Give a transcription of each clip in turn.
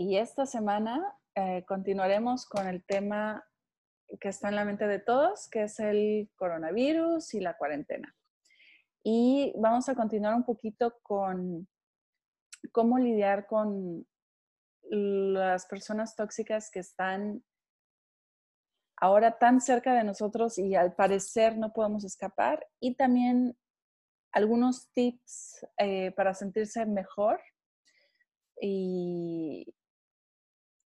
Y esta semana eh, continuaremos con el tema que está en la mente de todos, que es el coronavirus y la cuarentena. Y vamos a continuar un poquito con cómo lidiar con las personas tóxicas que están ahora tan cerca de nosotros y al parecer no podemos escapar. Y también algunos tips eh, para sentirse mejor y,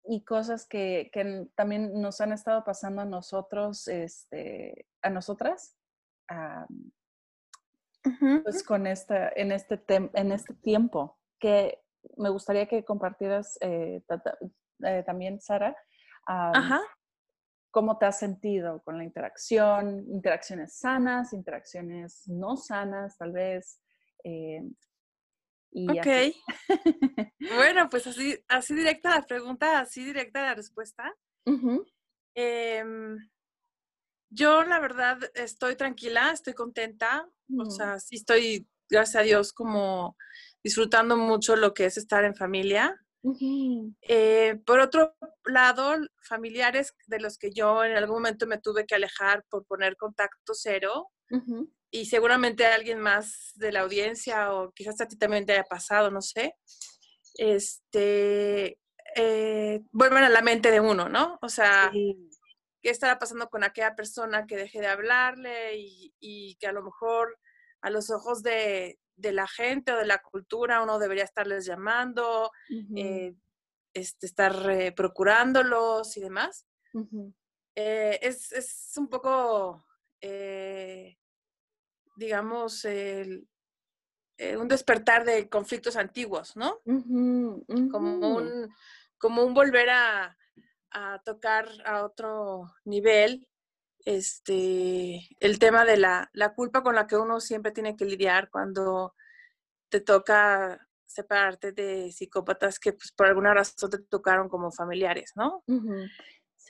y cosas que, que, también nos han estado pasando a nosotros, este, a nosotras, pues con esta, en, este en este tiempo, que me gustaría que compartieras eh, eh, también, Sara, cómo te has sentido con la interacción, interacciones sanas, interacciones no sanas, tal vez. Eh, ok. bueno, pues así, así directa la pregunta, así directa la respuesta. Em, yo la verdad estoy tranquila, estoy contenta, o mm. sea, sí estoy, gracias a Dios, como disfrutando mucho lo que es estar en familia. Eh, por otro lado, familiares de los que yo en algún momento me tuve que alejar por poner contacto cero, y seguramente a alguien más de la audiencia o quizás a ti también te haya pasado, no sé, este, eh, vuelven a la mente de uno, ¿no? O sea, ¿qué estará pasando con aquella persona que deje de hablarle y, que a lo mejor a los ojos de, la gente o de la cultura uno debería estarles llamando, eh, este, estar eh, procurándolos y demás? es, es, un poco digamos, el, eh, un despertar de conflictos antiguos, ¿no? Como, un, como un volver a, tocar a otro nivel este, el tema de la, la, culpa con la que uno siempre tiene que lidiar cuando te toca separarte de psicópatas que pues, por alguna razón te tocaron como familiares, ¿no?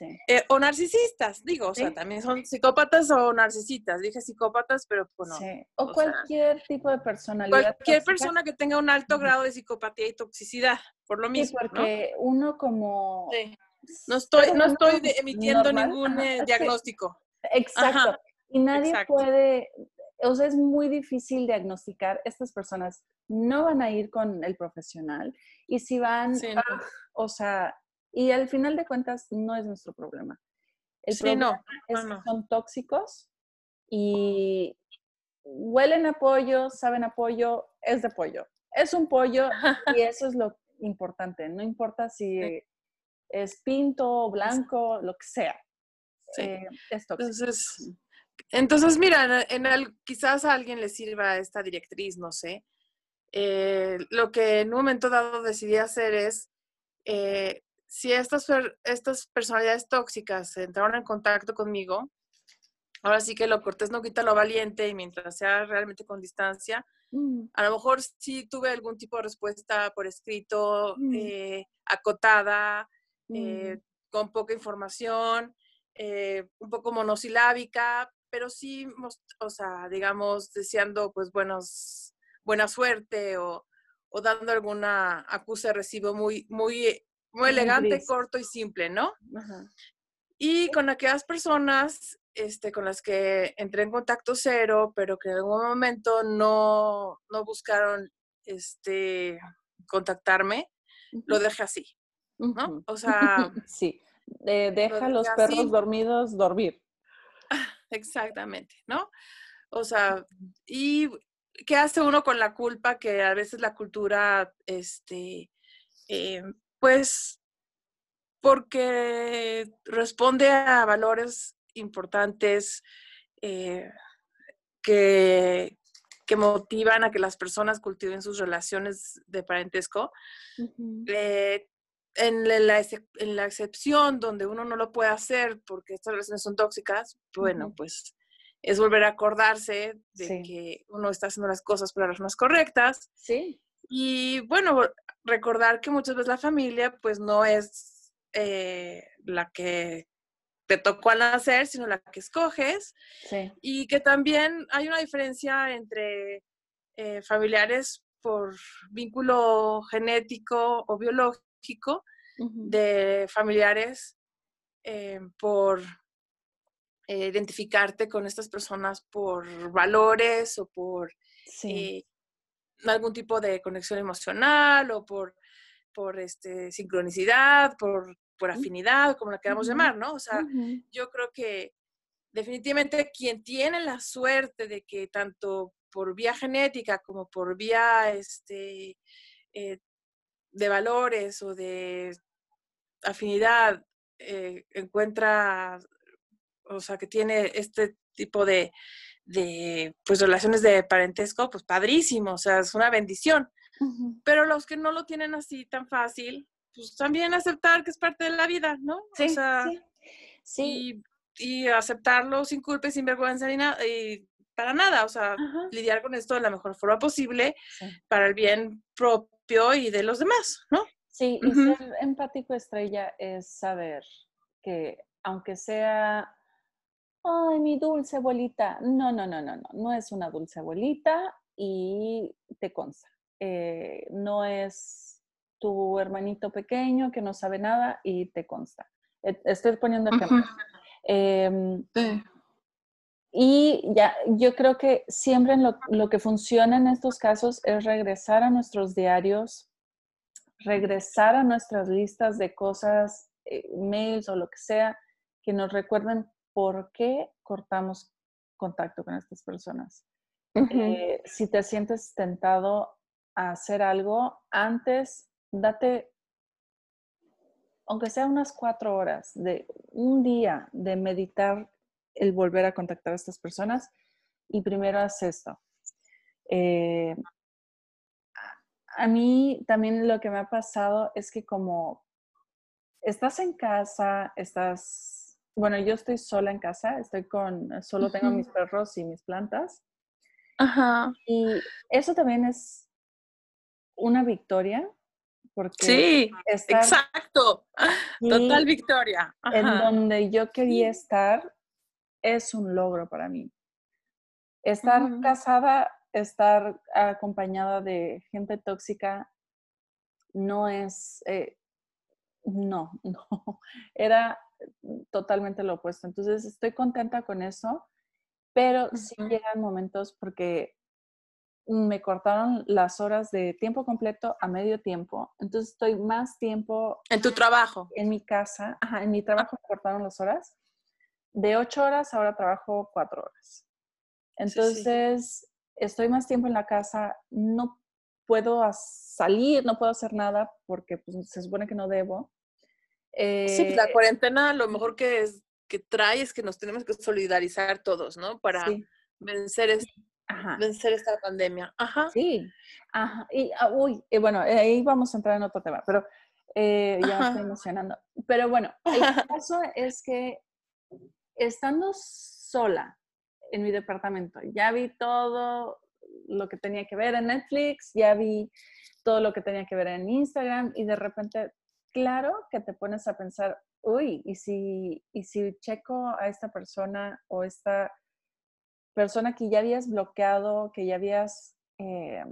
Eh, o narcisistas, digo, o sea, también son psicópatas o narcisistas. Dije psicópatas, pero pues no. O, cualquier tipo de personalidad. Cualquier persona que tenga un alto grado de psicopatía y toxicidad, por lo mismo. Sí, porque uno como... No estoy, no estoy emitiendo ningún eh, diagnóstico. Exacto. Y nadie puede, o sea, es muy difícil diagnosticar. Estas personas no van a ir con el profesional. Y si van, ah, o sea, y al final de cuentas no es nuestro problema. El problema es que son tóxicos y huelen a pollo, saben a pollo, es de pollo. Es un pollo y eso es lo importante. No importa si es pinto, blanco, lo que sea. Eh, es tóxico. Entonces, entonces mira, en el, quizás a alguien le sirva esta directriz, no sé. Eh, lo que en un momento dado decidí hacer es eh, si estas, estas personalidades tóxicas entraron en contacto conmigo, ahora sí que lo cortés no quita lo valiente y mientras sea realmente con distancia, mm. a lo mejor sí tuve algún tipo de respuesta por escrito, mm. eh, acotada, eh, mm. con poca información, eh, un poco monosilábica, pero sí, o sea, digamos, deseando pues buenos, buena suerte o, o dando alguna acuse recibo muy, muy muy elegante, corto y simple, ¿no? Y con aquellas personas este, con las que entré en contacto cero, pero que en algún momento no, no buscaron este, contactarme, lo dejé así, ¿no? O sea... sí, deja a los perros dormidos dormir. Exactamente, ¿no? O sea, y ¿qué hace uno con la culpa que a veces la cultura, este, eh, pues porque responde a valores importantes eh, que, que motivan a que las personas cultiven sus relaciones de parentesco. Eh, en, la, en la excepción donde uno no lo puede hacer porque estas relaciones son tóxicas, bueno, pues es volver a acordarse de que uno está haciendo las cosas por las razones correctas. Sí. Y bueno, recordar que muchas veces la familia pues no es eh, la que te tocó al nacer, sino la que escoges. Sí. Y que también hay una diferencia entre eh, familiares por vínculo genético o biológico, de familiares eh, por identificarte con estas personas por valores o por algún tipo de conexión emocional o por, por este, sincronicidad, por por afinidad, como la queramos llamar, ¿no? O sea, yo creo que definitivamente quien tiene la suerte de que tanto por vía genética como por vía este, eh, de valores o de afinidad eh, encuentra, o sea, que tiene este tipo de, de pues, relaciones de parentesco, pues padrísimo, o sea, es una bendición. Pero los que no lo tienen así tan fácil, pues también aceptar que es parte de la vida, ¿no? Sí, sí. sí. Y, aceptarlo sin culpa y sin vergüenza ni nada, y para nada, o sea, lidiar con esto de la mejor forma posible para el bien propio y de los demás, ¿no? Sí, y ser empático estrella es saber que aunque sea, ay, mi dulce abuelita, no, no, no, no, no, no es una dulce abuelita y te consta. Eh, no es tu hermanito pequeño que no sabe nada y te consta. E, estoy poniendo ejemplos. Em, y ya, yo creo que siempre lo, que funciona en estos casos es regresar a nuestros diarios, regresar a nuestras listas de cosas, eh, mails o lo que sea, que nos recuerden por qué cortamos contacto con estas personas. Eh, si te sientes tentado a hacer algo, antes date, aunque sea unas cuatro horas, de un día de meditar el volver a contactar a estas personas y primero haz esto. Eh, a mí también lo que me ha pasado es que como estás en casa, estás, bueno, yo estoy sola en casa, estoy con, solo tengo mis perros y mis plantas. Ajá. Y eso también es una victoria porque sí, exacto. Total victoria. En donde yo quería estar es un logro para mí. Estar casada, estar acompañada de gente tóxica no es, eh, no, no, era totalmente lo opuesto. Entonces estoy contenta con eso, pero sí llegan momentos porque me cortaron las horas de tiempo completo a medio tiempo. Entonces estoy más tiempo. En tu trabajo. En mi casa. Ajá, en mi trabajo me cortaron las horas. De ocho horas, ahora trabajo cuatro horas. Entonces, estoy más tiempo en la casa. No puedo salir, no puedo hacer nada porque pues, se supone que no debo. Sí, pues, la eh, cuarentena lo mejor que, es, que trae es que nos tenemos que solidarizar todos, ¿no? Para vencer vencer esta pandemia. Ajá. Sí, ajá. Y, ah, uy, bueno, ahí vamos a entrar en otro tema, pero eh, ya me estoy emocionando. Pero bueno, el caso es que estando sola en mi departamento, ya vi todo lo que tenía que ver en Netflix, ya vi todo lo que tenía que ver en Instagram y de repente, claro que te pones a pensar, uy, ¿y si, y si checo a esta persona o esta persona que ya habías bloqueado, que ya habías eh,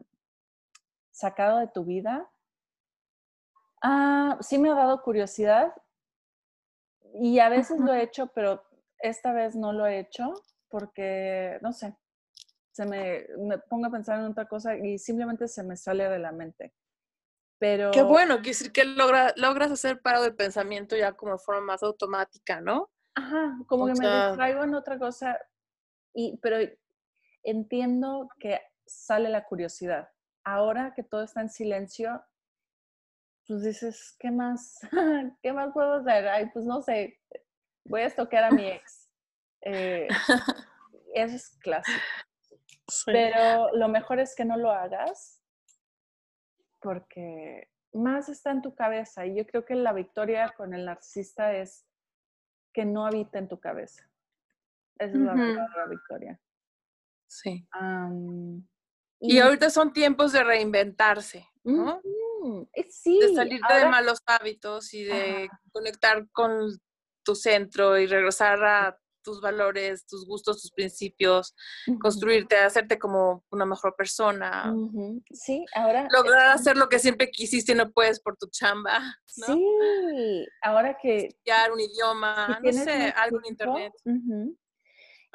sacado de tu vida, ah, sí me ha dado curiosidad y a veces lo he hecho, pero esta vez no lo he hecho porque, no sé, se me, pongo a pensar en otra cosa y simplemente se me sale de la mente. Pero... Qué bueno, quiere decir que logra, logras hacer paro de pensamiento ya como de forma más automática, ¿no? Ajá, como que me distraigo en otra cosa, y, pero entiendo que sale la curiosidad. Ahora que todo está en silencio, pues dices, ¿qué más? ¿Qué más puedo hacer? Ay, pues no sé, voy a estoquear a mi ex. Eh, eso es clásico. Pero lo mejor es que no lo hagas porque más está en tu cabeza. Y yo creo que la victoria con el narcisista es que no habita en tu cabeza. Esa es la verdadera victoria. Sí. y, ahorita son tiempos de reinventarse, ¿no? Sí, de salirte de malos hábitos y de conectar con tu centro y regresar a tus valores, tus gustos, tus principios, construirte, hacerte como una mejor persona. Sí, ahora. Lograr hacer lo que siempre quisiste y no puedes por tu chamba. Sí, ahora que. Estudiar un idioma, no sé, algo en internet.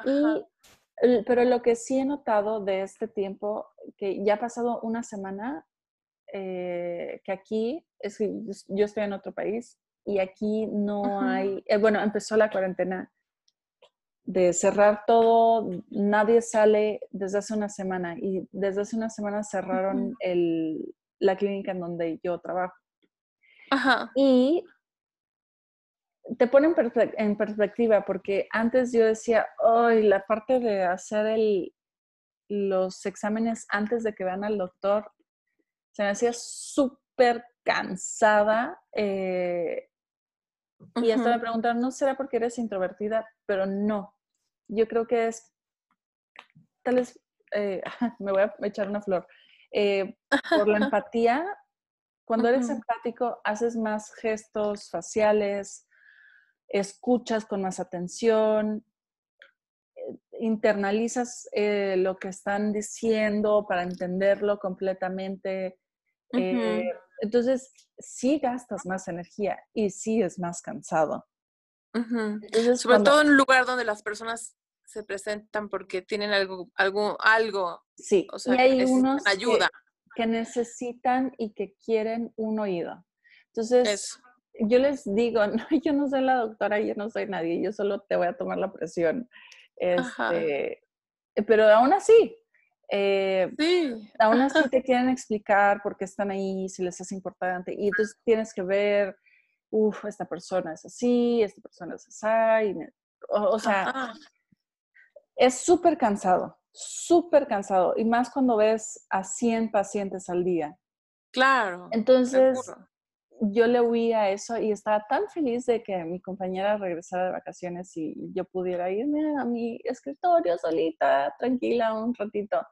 Y, pero lo que sí he notado de este tiempo, que ya ha pasado una semana, eh, que aquí, es que yo estoy en otro país y aquí no hay, eh, bueno, empezó la cuarentena de cerrar todo, nadie sale desde hace una semana y desde hace una semana cerraron el, la clínica en donde yo trabajo. Ajá. Y te pone en, perspectiva porque antes yo decía, hoy la parte de hacer el, los exámenes antes de que vean al doctor se me hacía súper cansada. Eh, y hasta me preguntaron, ¿no será porque eres introvertida? Pero no. Yo creo que es, tal vez, eh, me voy a echar una flor. Eh, por la empatía, cuando eres empático, haces más gestos faciales, escuchas con más atención, internalizas lo que están diciendo para entenderlo completamente. Eh, entonces, sí gastas más energía y sí es más cansado. Sobre todo en un lugar donde las personas se presentan porque tienen algo, algo, algo. Sí, o sea, y hay unos ayuda. Que, necesitan y que quieren un oído. Entonces, yo les digo, no, yo no soy la doctora, yo no soy nadie, yo solo te voy a tomar la presión. Este, pero aún así, eh, sí. Aún así te quieren explicar por qué están ahí, si les es importante. Y entonces tienes que ver, uff, esta persona es así, esta persona es así. O, sea, es súper cansado, súper cansado. Y más cuando ves a 100 pacientes al día. Claro. Entonces, yo le huí a eso y estaba tan feliz de que mi compañera regresara de vacaciones y yo pudiera irme a mi escritorio solita, tranquila, un ratito.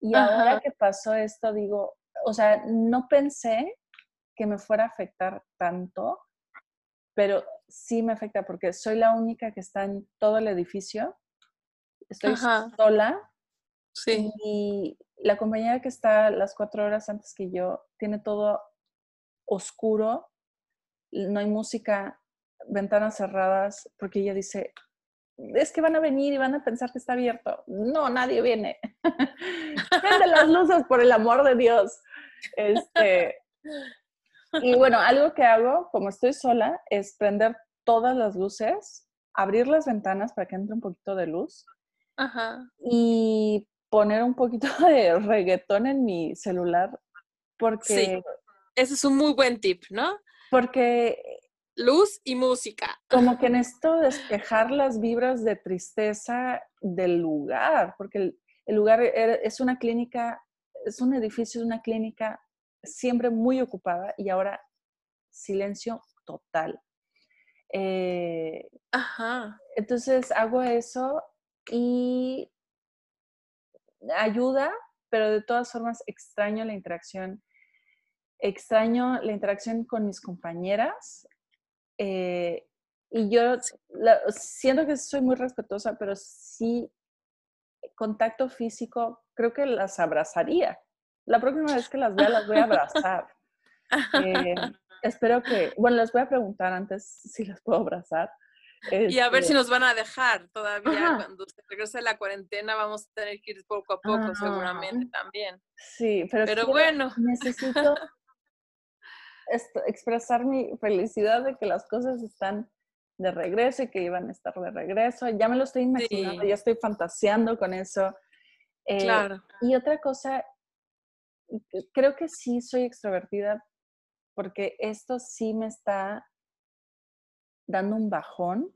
Y ahora que pasó esto, digo, o sea, no pensé que me fuera a afectar tanto, pero sí me afecta porque soy la única que está en todo el edificio. Estoy sola. Sí. Y la compañera que está las cuatro horas antes que yo tiene todo oscuro, no hay música, ventanas cerradas, porque ella dice, es que van a venir y van a pensar que está abierto. No, nadie viene. Prende las luces, por el amor de Dios. Este, y bueno, algo que hago, como estoy sola, es prender todas las luces, abrir las ventanas para que entre un poquito de luz y poner un poquito de reggaetón en mi celular porque... Sí. Ese es un muy buen tip, ¿no? Porque luz y música. Como que necesito despejar las vibras de tristeza del lugar, porque el, lugar es una clínica, es un edificio, es una clínica siempre muy ocupada y ahora silencio total. Eh, Ajá. Entonces hago eso y ayuda, pero de todas formas extraño la interacción. Extraño la interacción con mis compañeras, eh, y yo siento que soy muy respetuosa, pero sí, contacto físico, creo que las abrazaría. La próxima vez que las vea, las voy a abrazar. Eh, espero que, bueno, les voy a preguntar antes si las puedo abrazar. Y a ver si este nos van a dejar todavía. Cuando se regrese la cuarentena, vamos a tener que ir poco a poco, seguramente también. Sí, pero, pero bueno. Necesito expresar mi felicidad de que las cosas están de regreso y que iban a estar de regreso. Ya me lo estoy imaginando, ya estoy fantaseando con eso. Eh, claro. Y otra cosa, creo que sí soy extrovertida porque esto sí me está dando un bajón.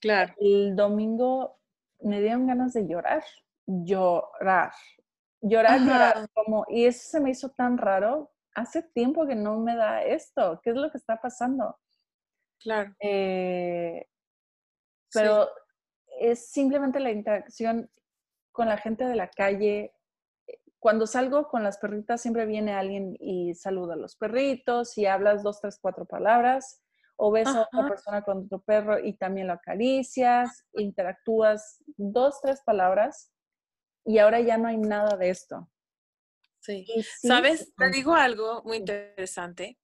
Claro. El domingo me dieron ganas de llorar llorar, llorar, llorar, como, y eso se me hizo tan raro. Hace tiempo que no me da esto. ¿Qué es lo que está pasando? Claro. Eh, pero es simplemente la interacción con la gente de la calle. Cuando salgo con las perritas, siempre viene alguien y saluda a los perritos y hablas dos, tres, cuatro palabras. O ves a otra persona con tu perro y también lo acaricias, interactúas dos, tres palabras y ahora ya no hay nada de esto. Sí. ¿Sabes? Te digo algo muy interesante.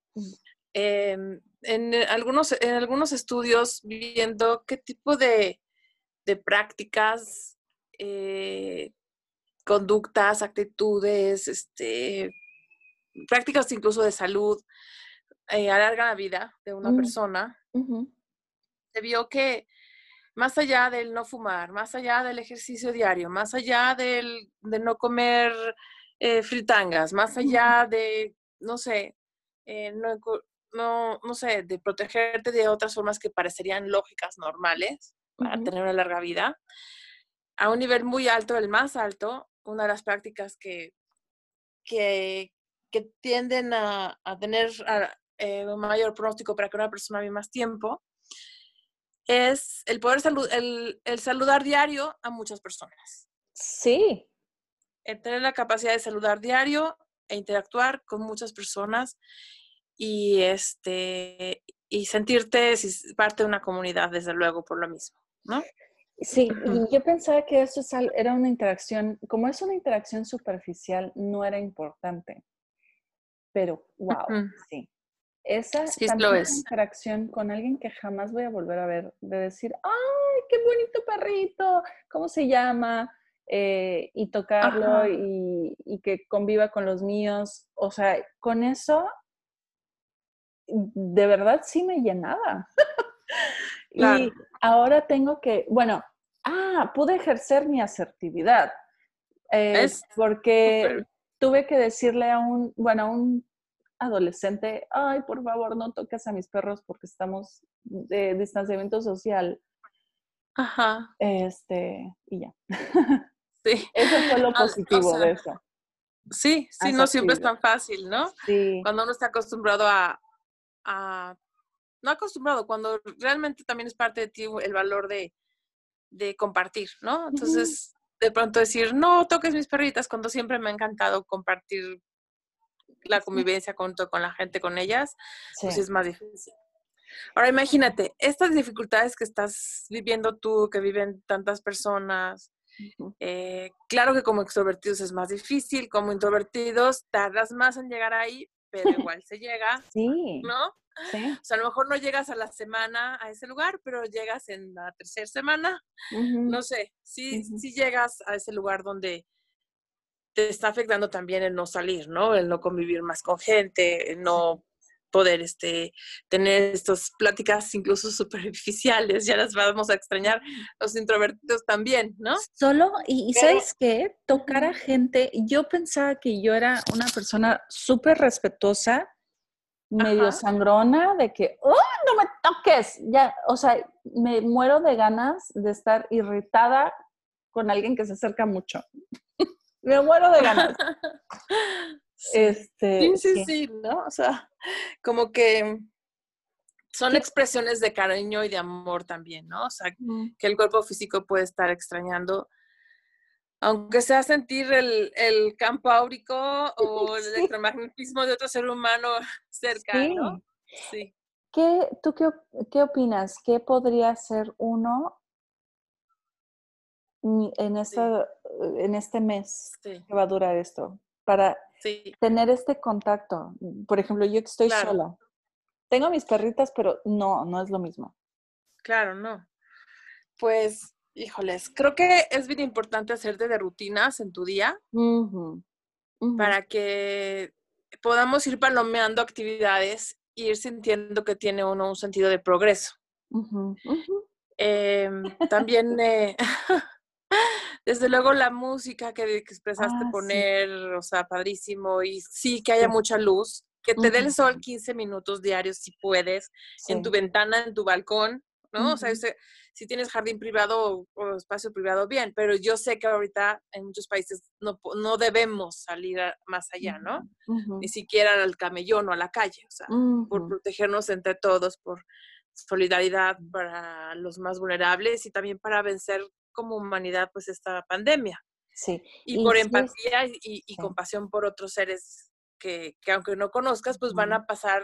Em, en, algunos, en algunos estudios, viendo qué tipo de, prácticas, eh, conductas, actitudes, este, prácticas incluso de salud, eh, alargan la vida de una mm. persona, se vio que más allá del no fumar, más allá del ejercicio diario, más allá del, de no comer eh, fritangas, más allá de, no sé, eh, no, no, sé, de protegerte de otras formas que parecerían lógicas, normales, para tener una larga vida, a un nivel muy alto, el más alto, una de las prácticas que, que, que tienden a, a tener eh, un mayor pronóstico para que una persona viva más tiempo, es el poder salud, el, saludar diario a muchas personas. Sí. El tener la capacidad de saludar diario e interactuar con muchas personas y este y sentirte parte de una comunidad, desde luego, por lo mismo, ¿no? Sí, yo pensaba que eso era una interacción, como es una interacción superficial, no era importante. Pero, wow, sí. Esa interacción con alguien que jamás voy a volver a ver, de decir, ¡ay, qué bonito perrito! ¿Cómo se llama? Eh, y tocarlo y, que conviva con los míos. O sea, con eso, de verdad sí me llenaba. y ahora tengo que, bueno, ah, pude ejercer mi asertividad. Eh, porque tuve que decirle a un, bueno, a un adolescente, ay, por favor, no toques a mis perros porque estamos de distanciamiento social. Ajá. Este, y ya. Sí. Eso fue lo positivo de eso. Sí, sí, no siempre es tan fácil, ¿no? Sí. Cuando uno está acostumbrado a, a, no acostumbrado, cuando realmente también es parte de ti el valor de, de compartir, ¿no? Entonces, de pronto decir, no toques mis perritas, cuando siempre me ha encantado compartir la convivencia con, con la gente, con ellas, pues es más difícil. Ahora imagínate, estas dificultades que estás viviendo tú, que viven tantas personas, eh, claro que como extrovertidos es más difícil, como introvertidos tardas más en llegar ahí, pero igual se llega, sí. ¿no? Sí. O sea, a lo mejor no llegas a la semana a ese lugar, pero llegas en la tercera semana, no sé, sí, sí llegas a ese lugar donde te está afectando también el no salir, ¿no? El no convivir más con gente, el no poder este, tener estas pláticas incluso superficiales, ya las vamos a extrañar los introvertidos también, ¿no? Solo, y, ¿sabes qué? Tocar a gente, yo pensaba que yo era una persona súper respetuosa, medio sangrona, de que, ¡oh, no me toques! Ya, o sea, me muero de ganas de estar irritada con alguien que se acerca mucho me muero de ganas. Este, sí, sí, sí, ¿no? O sea, como que son expresiones de cariño y de amor también, ¿no? O sea, que el cuerpo físico puede estar extrañando, aunque sea sentir el, campo áurico o el electromagnetismo de otro ser humano cerca, ¿no? Sí. ¿Qué, ¿Tú qué, qué opinas? ¿Qué podría ser uno en, esta, en este mes que va a durar esto, para tener este contacto. Por ejemplo, yo que estoy sola, tengo mis perritas, pero no, no es lo mismo. Claro, no. Pues, híjoles, creo que es bien importante hacerte de rutinas en tu día para que podamos ir palomeando actividades e ir sintiendo que tiene uno un sentido de progreso. Em, también eh, desde luego la música que, expresaste ah, poner, o sea, padrísimo, y sí que haya mucha luz, que te dé el sol 15 minutos diarios si puedes, en tu ventana, en tu balcón, ¿no? O sea, si tienes jardín privado o, espacio privado, bien, pero yo sé que ahorita en muchos países no, no debemos salir más allá, ¿no? Ni siquiera al camellón o a la calle, o sea, por protegernos entre todos, por solidaridad para los más vulnerables y también para vencer como humanidad pues esta pandemia. Sí. Y, por empatía y, compasión por otros seres que, que, aunque no conozcas, pues van a pasar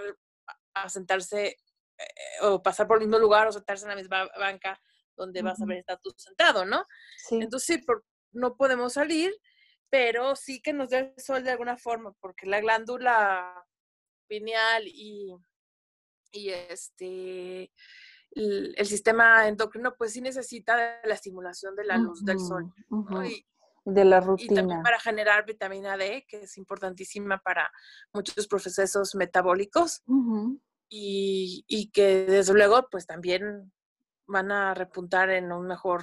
a sentarse eh, o pasar por el mismo lugar o sentarse en la misma banca donde vas a ver estar tú sentado, ¿no? Sí. Entonces sí, no podemos salir, pero sí que nos dé el sol de alguna forma, porque la glándula pineal y, y este el, sistema endocrino pues sí necesita de la estimulación de la luz del sol. de la rutina. Y también para generar vitamina D, que es importantísima para muchos procesos metabólicos y, que desde luego pues también van a repuntar en un mejor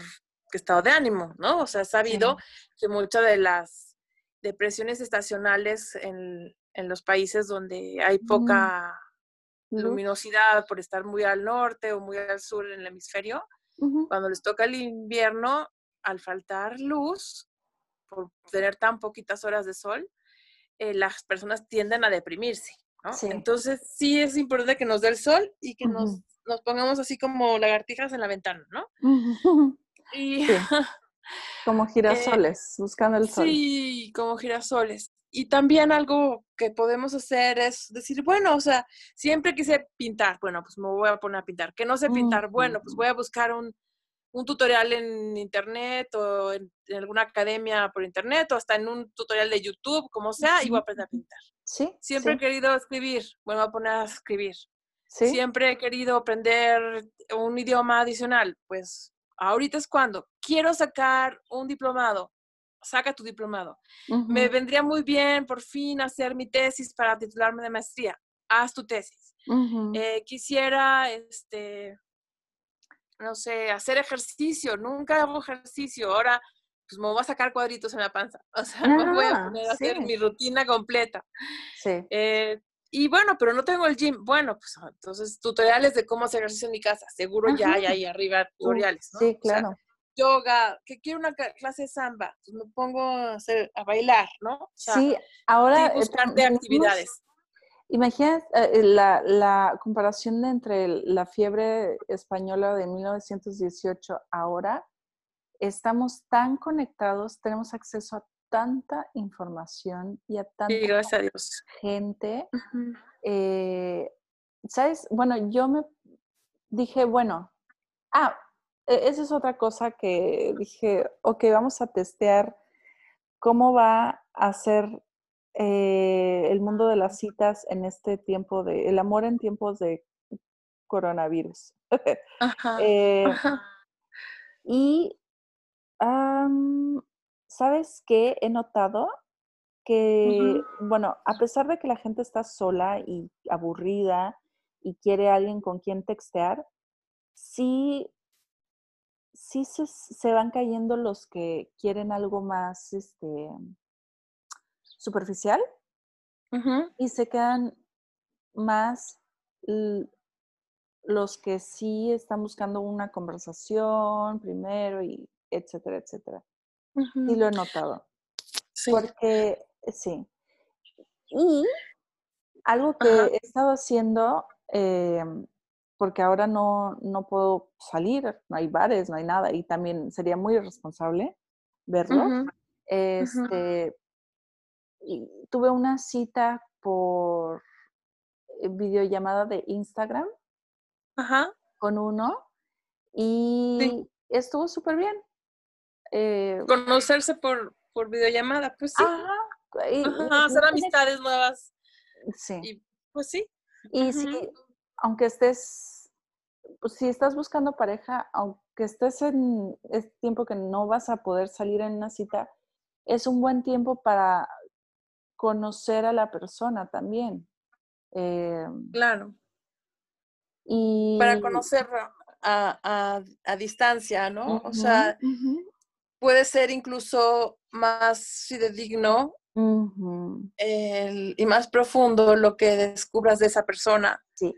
estado de ánimo, ¿no? O sea, sabido que muchas de las depresiones estacionales en, los países donde hay poca luminosidad por estar muy al norte o muy al sur en el hemisferio, cuando les toca el invierno, al faltar luz, por tener tan poquitas horas de sol, eh, las personas tienden a deprimirse. Entonces sí es importante que nos dé el sol y que nos, nos, pongamos así como lagartijas en la ventana, ¿no? Y, Como girasoles, eh, buscando el sol. Sí, como girasoles. Y también algo que podemos hacer es decir, bueno, o sea, siempre quise pintar, bueno, pues me voy a poner a pintar. Que no sé pintar, bueno, pues voy a buscar un, un tutorial en internet o en, alguna academia por internet o hasta en un tutorial de YouTube, como sea, y voy a aprender a pintar. Sí. Siempre he querido escribir, bueno, voy a poner a escribir. ¿Sí? Siempre he querido aprender un idioma adicional, pues ahorita es cuando quiero sacar un diplomado, saca tu diplomado. Me vendría muy bien por fin hacer mi tesis para titularme de maestría. Haz tu tesis. Eh, quisiera, este, no sé, hacer ejercicio. Nunca hago ejercicio. Ahora, pues me voy a sacar cuadritos en la panza. O sea, me voy a ah, poner a hacer mi rutina completa. Sí. Eh, y bueno, pero no tengo el gym. Bueno, pues entonces tutoriales de cómo hacer ejercicio en mi casa. Seguro ya hay ahí arriba tutoriales, ¿no? Sí, claro yoga, que quiero una clase de samba, pues me pongo a, hacer, a bailar, ¿no? sí, ahora... Eh, buscar de actividades. Imagina eh, la, la, comparación entre la fiebre española de 1918 ahora. Estamos tan conectados, tenemos acceso a tanta información y a tanta gente. Eh, ¿Sabes? Bueno, yo me dije, bueno, ah, e-, esa es otra cosa que dije, ok, vamos a testear cómo va a ser eh, el mundo de las citas en este tiempo de, el amor en tiempos de coronavirus. Eh, y, ¿sabes qué? He notado que, bueno, a pesar de que la gente está sola y aburrida y quiere a alguien con quien textear, sí sí se, van cayendo los que quieren algo más este, superficial y se quedan más los que sí están buscando una conversación primero y etcétera, etcétera. Y lo he notado. Sí. Porque, sí. Y algo que he estado haciendo em, porque ahora no, no puedo salir, no hay bares, no hay nada, y también sería muy irresponsable verlo. Este, y tuve una cita por eh, videollamada de Instagram con uno y estuvo súper bien. Eh, Conocerse por, por videollamada, pues sí. Ajá. hacer amistades nuevas. Sí. Y, pues sí. Y sí, aunque estés, pues, si estás buscando pareja, aunque estés en este tiempo que no vas a poder salir en una cita, es un buen tiempo para conocer a la persona también. Em, claro. Y... Para conocer a, distancia, ¿no? o sea, puede ser incluso más fidedigno y más profundo lo que descubras de esa persona. Sí.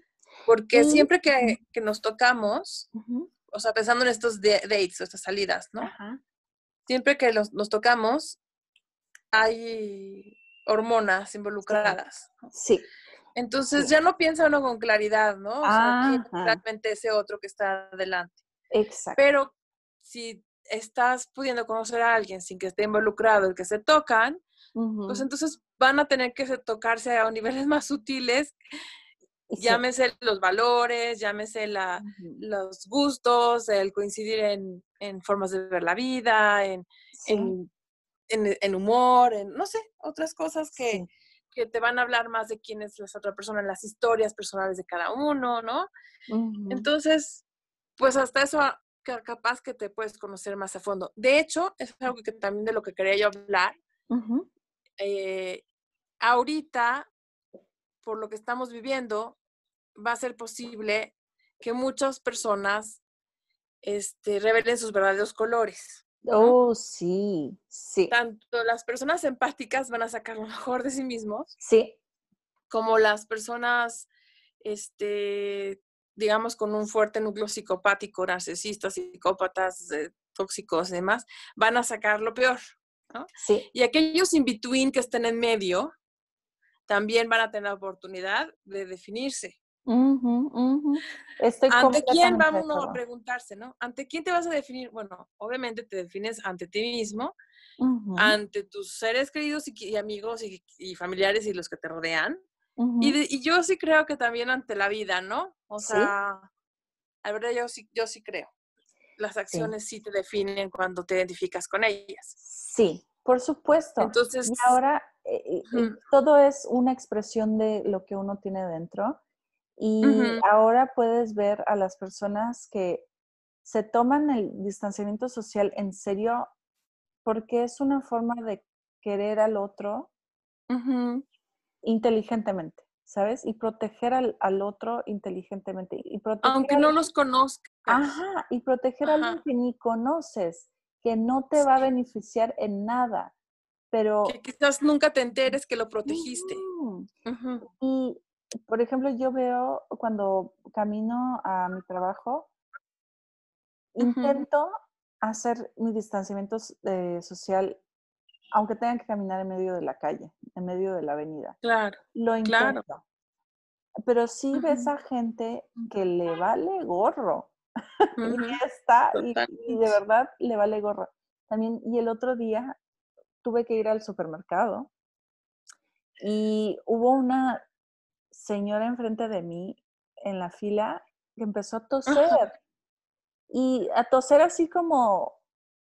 Porque siempre que, nos tocamos, o sea, pensando en estos dates o estas salidas, ¿no? Siempre que los, nos tocamos, hay hormonas involucradas. Sí. Entonces ya no piensa uno con claridad, ¿no? O sea, realmente ese otro que está adelante. Exacto. Pero si estás pudiendo conocer a alguien sin que esté involucrado el que se tocan, pues entonces van a tener que tocarse a niveles más sutiles Llámese los valores, llámese la, los gustos, el coincidir en, en, formas de ver la vida, en, en, en, humor, en no sé, otras cosas que, que, te van a hablar más de quién es la otra persona, en las historias personales de cada uno, ¿no? Entonces, pues hasta eso capaz que te puedes conocer más a fondo. De hecho, es algo que también de lo que quería yo hablar. Eh, ahorita, por lo que estamos viviendo, va a ser posible que muchas personas este, revelen sus verdaderos colores. Oh, sí, sí. Tanto las personas empáticas van a sacar lo mejor de sí mismos. Sí. Como las personas, este, digamos, con un fuerte núcleo psicopático, narcisistas, psicópatas, eh, tóxicos y demás, van a sacar lo peor. ¿no? Sí. Y aquellos in between que estén en medio también van a tener la oportunidad de definirse. ¿Ante quién vamos a preguntarse, no? ¿Ante quién te vas a definir? Bueno, obviamente te defines ante ti mismo, ante tus seres queridos y, amigos y, familiares y los que te rodean. Y, yo sí creo que también ante la vida, ¿no? O sea, la verdad yo sí, yo sí creo. Las acciones sí. te definen cuando te identificas con ellas. Sí, por supuesto. Entonces, y ahora eh, eh, todo es una expresión de lo que uno tiene dentro. Y ahora puedes ver a las personas que se toman el distanciamiento social en serio porque es una forma de querer al otro inteligentemente, ¿sabes? Y proteger al, otro inteligentemente. Y Aunque no los conozcas. Ajá, y proteger a alguien que ni conoces, que no te va a beneficiar en nada, pero... Que quizás nunca te enteres que lo protegiste. Y por ejemplo, yo veo cuando camino a mi trabajo, intento hacer mi distanciamiento eh, social, aunque tengan que caminar en medio de la calle, en medio de la avenida. Claro. Lo intento. Claro. Pero sí ves a gente que le vale gorro. y está, y, y, de verdad le vale gorro. También, y el otro día tuve que ir al supermercado y hubo una señora enfrente de mí en la fila que empezó a toser. Y a toser así como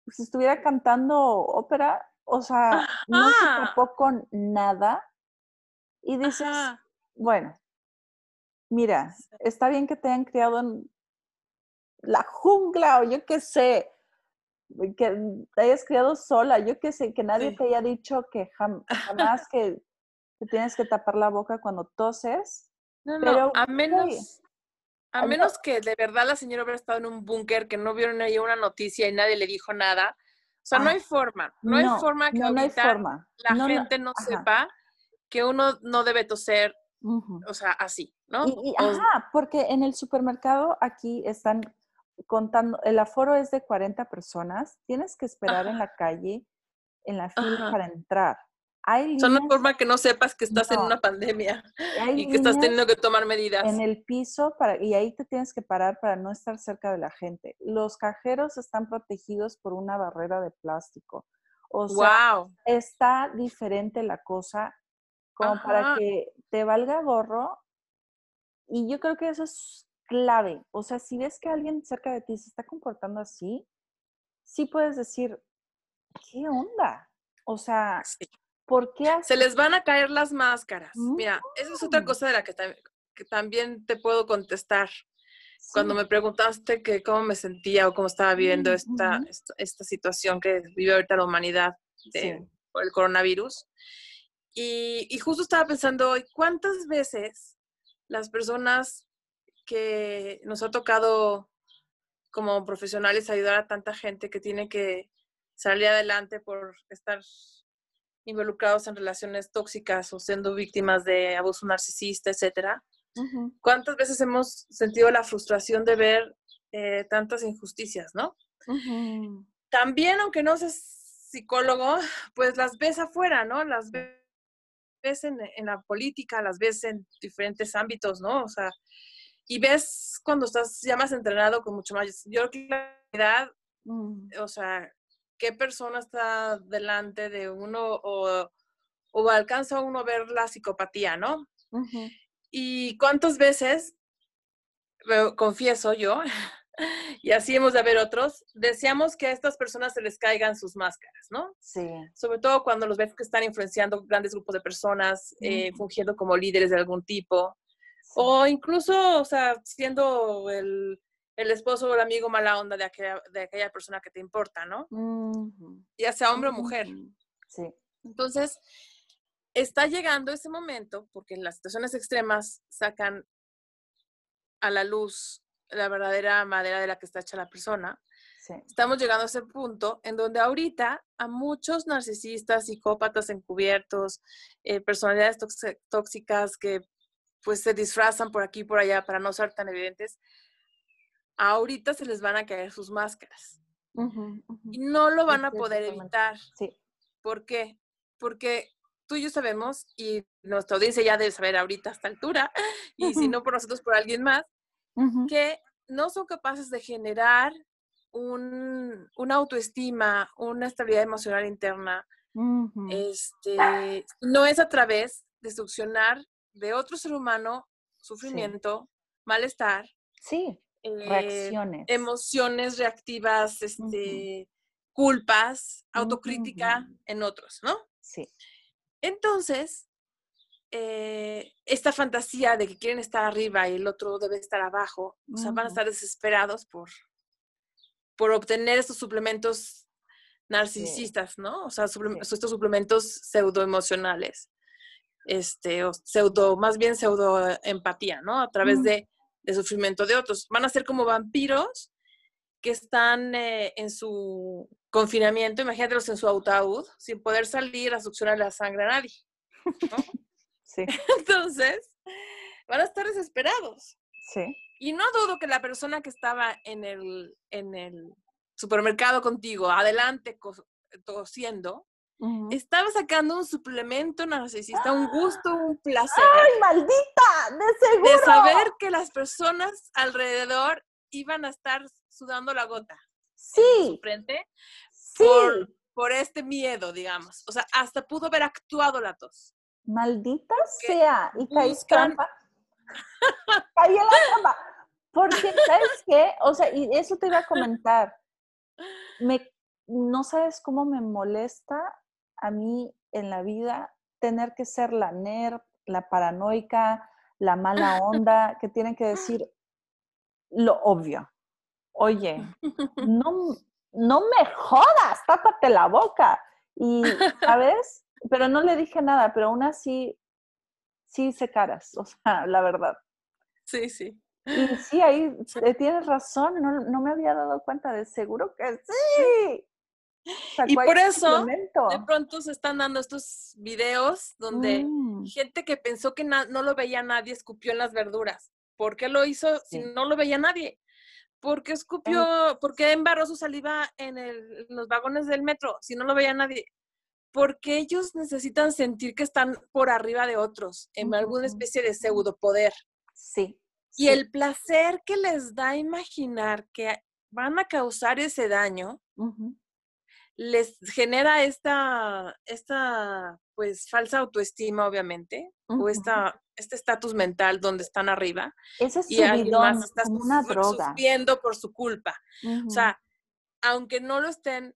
si estuviera cantando ópera, o sea, no se tapó con nada. Y dices, bueno, mira, está bien que te hayan criado en la jungla o yo qué sé, que te hayas criado sola, yo qué sé, que nadie te haya dicho que jamás que te tienes que tapar la boca cuando toses. No, no, a menos, a menos que de verdad la señora hubiera estado en un búnker, que no vieron ahí una noticia y nadie le dijo nada. O sea, no hay forma, no, hay forma que la gente no, sepa que uno no debe toser, o sea, así, ¿no? Y, ajá, porque en el supermercado aquí están contando, el aforo es de 40 personas, tienes que esperar en la calle, en la fila para entrar. Hay Son una forma que no sepas que estás en una pandemia y que estás teniendo que tomar medidas. En el piso para, y ahí te tienes que parar para no estar cerca de la gente. Los cajeros están protegidos por una barrera de plástico. O sea, está diferente la cosa como para que te valga gorro. Y yo creo que eso es clave. O sea, si ves que alguien cerca de ti se está comportando así, sí puedes decir, ¿qué onda? O sea, ¿Por qué Se les van a caer las máscaras. Mira, esa es otra mm. cosa de la que, también te puedo contestar. Cuando me preguntaste que cómo me sentía o cómo estaba viviendo esta, esta, situación que vive ahorita la humanidad por el coronavirus. Y, y, justo estaba pensando, ¿cuántas veces las personas que nos ha tocado como profesionales ayudar a tanta gente que tiene que salir adelante por estar involucrados en relaciones tóxicas o siendo víctimas de abuso narcisista, etcétera. ¿Cuántas veces hemos sentido la frustración de ver eh, tantas injusticias, ¿no? También, aunque no seas psicólogo, pues las ves afuera, ¿no? Las ves en, la política, las ves en diferentes ámbitos, ¿no? O sea, y ves cuando estás ya más entrenado con mucho más. Yo creo que la realidad, mm. o sea, qué persona está delante de uno o, o alcanza uno a ver la psicopatía, ¿no? Y cuántas veces, confieso yo, y así hemos de haber otros, deseamos que a estas personas se les caigan sus máscaras, ¿no? Sí. Sobre todo cuando los ves que están influenciando grandes grupos de personas, eh, fungiendo como líderes de algún tipo, o incluso, o sea, siendo el, el, esposo o el amigo mala onda de aquella, de aquella persona que te importa, ¿no? Ya sea hombre o mujer. Sí. Entonces, está llegando ese momento, porque en las situaciones extremas sacan a la luz la verdadera madera de la que está hecha la persona. Estamos llegando a ese punto en donde ahorita a muchos narcisistas, psicópatas encubiertos, eh, personalidades tóxicas que pues se disfrazan por aquí y por allá para no ser tan evidentes, ahorita se les van a caer sus máscaras. Y no lo van a poder evitar. Sí. ¿Por qué? Porque tú y yo sabemos, y nuestra audiencia ya debe saber ahorita a esta altura, y si no por nosotros, por alguien más, que no son capaces de generar un, una autoestima, una estabilidad emocional interna. este, no es a través de succionar de otro ser humano sufrimiento, malestar. Sí, eh, reacciones. Emociones reactivas, este, culpas, autocrítica en otros, ¿no? Sí. Entonces, eh, esta fantasía de que quieren estar arriba y el otro debe estar abajo, o sea, van a estar desesperados por, por obtener estos suplementos narcisistas, ¿no? O sea, estos suplementos pseudoemocionales, este, o pseudo, más bien pseudo empatía, ¿no? A través de, de, sufrimiento de otros. Van a ser como vampiros que están eh, en su confinamiento, imagínatelos en su ataúd, sin poder salir a succionar la sangre a nadie. Sí. Entonces, van a estar desesperados. Sí. Y no dudo que la persona que estaba en el, en el supermercado contigo, adelante tosiendo, estaba sacando un suplemento narcisista, un gusto, un placer. ¡Ay, maldita! ¡De seguro! De saber que las personas alrededor iban a estar sudando la gota. Sí. Frente. Sí. Por, por este miedo, digamos. O sea, hasta pudo haber actuado la tos maldita sea, y caí trampa. caí en la trampa. Porque, ¿sabes qué? O sea, y eso te iba a comentar. Me, no sabes cómo me molesta a mí en la vida tener que ser la nerd, la paranoica, la mala onda, que tienen que decir lo obvio. Oye, no, no me jodas, tápate la boca. Y, ¿sabes? pero no le dije nada, pero aún así sí hice caras, o sea, la verdad. Sí, sí. Y sí, ahí tienes razón, no, me había dado cuenta de seguro que sí. Y por eso de pronto se están dando estos videos donde mm. gente que pensó que no lo veía nadie escupió en las verduras. ¿Por qué lo hizo si no lo veía nadie? ¿Por qué escupió, por qué embarró su saliva en, en, los vagones del metro si no lo veía nadie? porque ellos necesitan sentir que están por arriba de otros, en alguna especie de pseudo poder. Sí. Y el placer que les da imaginar que van a causar ese daño, les genera esta, esta, pues, falsa autoestima, obviamente, o esta, este estatus mental donde están arriba. Ese es y alguien más está una droga. sufriendo por su culpa. O sea, aunque no lo estén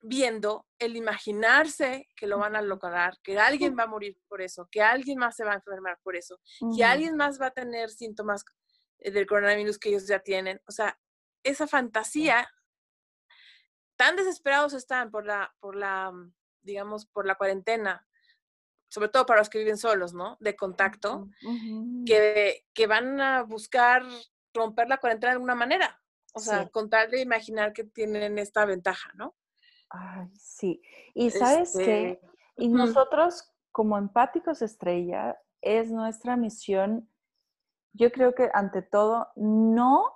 viendo el imaginarse que lo van a lograr, que alguien va a morir por eso, que alguien más se va a enfermar por eso, que alguien más va a tener síntomas eh, del coronavirus que ellos ya tienen. O sea, esa fantasía, tan desesperados están por la, por la, mm, digamos, por la cuarentena, sobre todo para los que viven solos, ¿no? De contacto, que, que van a buscar romper la cuarentena de alguna manera. O sea, contar de imaginar que tienen esta ventaja, ¿no? Ay, sí. Y sabes qué, este, y nosotros como empáticos estrella, es nuestra misión, yo creo que ante todo, no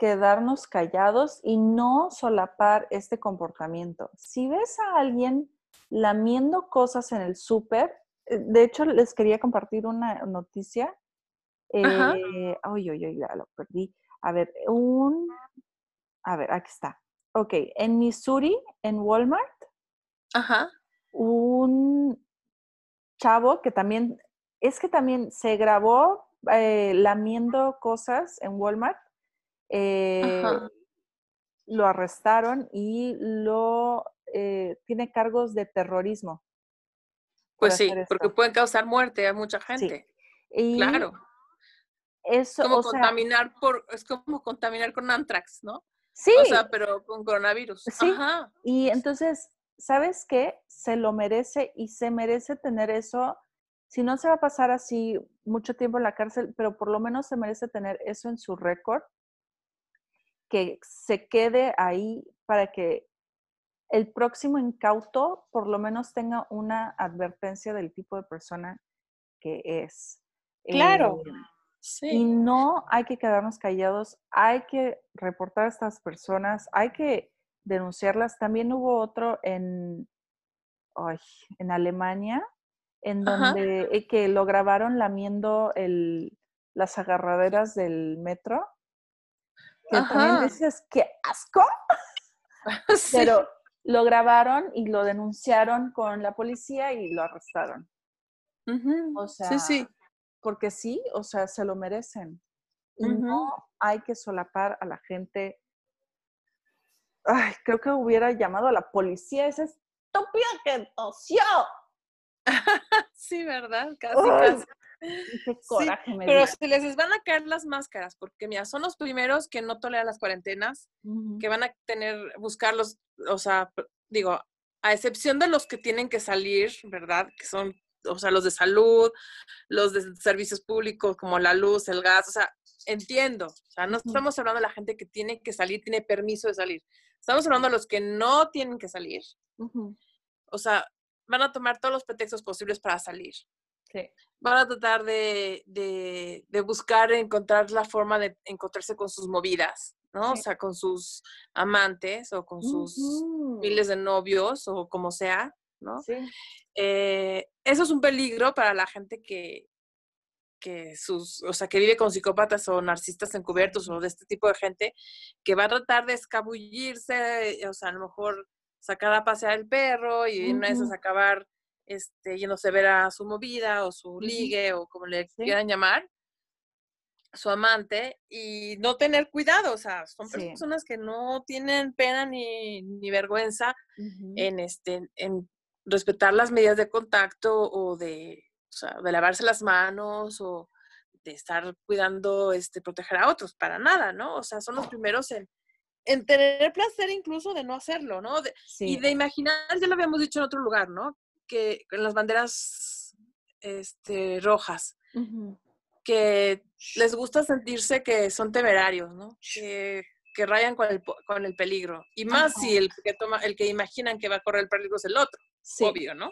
quedarnos callados y no solapar este comportamiento. Si ves a alguien lamiendo cosas en el súper, eh, de hecho les quería compartir una noticia. Eh, ay, ay, ay, ya lo perdí. A ver, un, a ver, aquí está. Ok, en Missouri, en Walmart, Ajá. un chavo que también, es que también se grabó eh, lamiendo cosas en Walmart eh, lo arrestaron y lo eh, tiene cargos de terrorismo. Pues sí, porque pueden causar muerte a mucha gente. claro. Eso, como contaminar por, es como contaminar con antrax, ¿no? Sí. O sea, pero con coronavirus. Sí. Y entonces, ¿sabes qué? Se lo merece y se merece tener eso. Si no se va a pasar así mucho tiempo en la cárcel, pero por lo menos se merece tener eso en su récord que se quede ahí para que el próximo incauto por lo menos tenga una advertencia del tipo de persona que es. Claro. Eh, y no hay que quedarnos callados, hay que reportar a estas personas, hay que denunciarlas. También hubo otro en, en Alemania, en donde eh, que lo grabaron lamiendo el, las agarraderas del metro que también dices, qué asco. Pero lo grabaron y lo denunciaron con la policía y lo arrestaron. O sea, sí, sí. porque sí, o sea, se lo merecen. No hay que solapar a la gente. Ay, creo que hubiera llamado a la policía esa estúpida que tosió. sí, ¿verdad? Casi, casi. Pero se les van a caer las máscaras, porque mira, son los primeros que no toleran las cuarentenas, que van a tener, buscarlos, o sea, digo, a excepción de los que tienen que salir, ¿verdad? Que son, o sea, los de salud, los de servicios públicos como la luz, el gas, o sea, entiendo, o sea, no estamos hablando de la gente que tiene que salir, tiene permiso de salir, estamos hablando de los que no tienen que salir, o sea, van a tomar todos los pretextos posibles para salir. Van a tratar de, de, buscar, encontrar la forma de encontrarse con sus movidas, ¿no? O sea, con sus amantes o con sus miles de novios o como sea, ¿no? Sí. Eh, eso es un peligro para la gente que, que sus, o sea, que vive con psicópatas o narcisistas encubiertos o de este tipo de gente que va a tratar de escabullirse, o sea, a lo mejor sacar a pasear el perro y una vez acabar este, yéndose a ver a su movida o su ligue o como le quieran llamar, su amante, y no tener cuidado, o sea, son personas que no tienen pena ni, ni vergüenza en, este, en respetar las medidas de contacto o de, o sea, de lavarse las manos o de estar cuidando, este, proteger a otros, para nada, ¿no? O sea, son los primeros en, en tener placer incluso de no hacerlo, ¿no? Y de imaginar, ya lo habíamos dicho en otro lugar, ¿no? Que en las banderas este, rojas, que les gusta sentirse que son temerarios, ¿no? Que, que rayan con el, con el peligro. Y más si el que toma, el que imaginan que va a correr el peligro es el otro. Obvio, ¿no?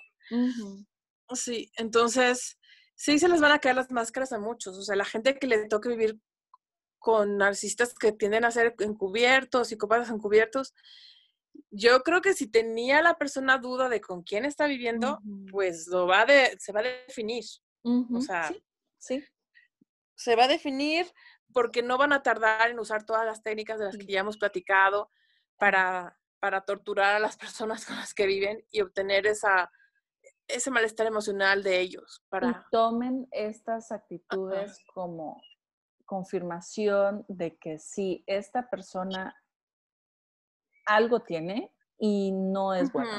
Sí, entonces, sí se les van a caer las máscaras a muchos. O sea, la gente que le toque vivir con narcisistas que tienden a ser encubiertos, psicópatas encubiertos, yo creo que si tenía la persona duda de con quién está viviendo, pues lo va de, se va a definir. O sea, sí, se va a definir porque no van a tardar en usar todas las técnicas de las que ya hemos platicado para, para torturar a las personas con las que viven y obtener esa, ese malestar emocional de ellos. Para... Y tomen estas actitudes como confirmación de que si esta persona algo tiene y no es bueno.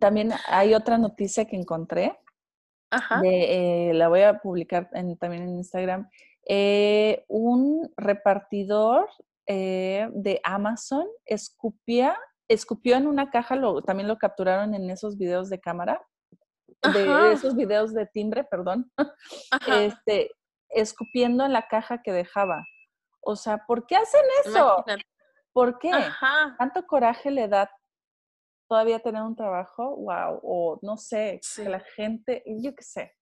También hay otra noticia que encontré. Eh, la voy a publicar también en Instagram. Eh, un repartidor eh, de Amazon escupía, escupió en una caja, lo, también lo capturaron en esos videos de cámara, de esos videos de timbre, perdón, este, escupiendo en la caja que dejaba. O sea, ¿por qué hacen eso? ¿Por qué? ¿Tanto coraje le da todavía tener un trabajo? Wow, o no sé, que la gente, yo qué sé.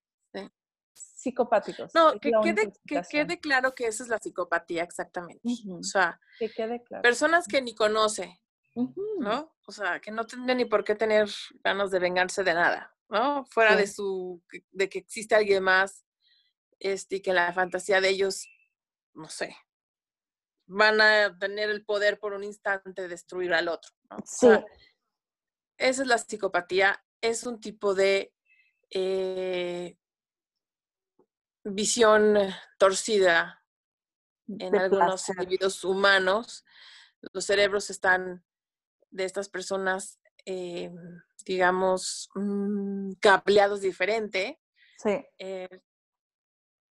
psicopáticos. No, que quede, que quede, claro que esa es la psicopatía, exactamente. O sea, que quede claro. personas que ni conoce, ¿no? O sea, que no tendrían ni por qué tener ganas de vengarse de nada, ¿no? Fuera de su, de que existe alguien más, este, y que la fantasía de ellos, no sé, van a tener el poder por un instante de destruir al otro, ¿no? Sí. esa es la psicopatía, es un tipo de eh, visión torcida en algunos individuos humanos. Los cerebros están de estas personas, eh, digamos, mm, cableados diferente. Sí. Eh,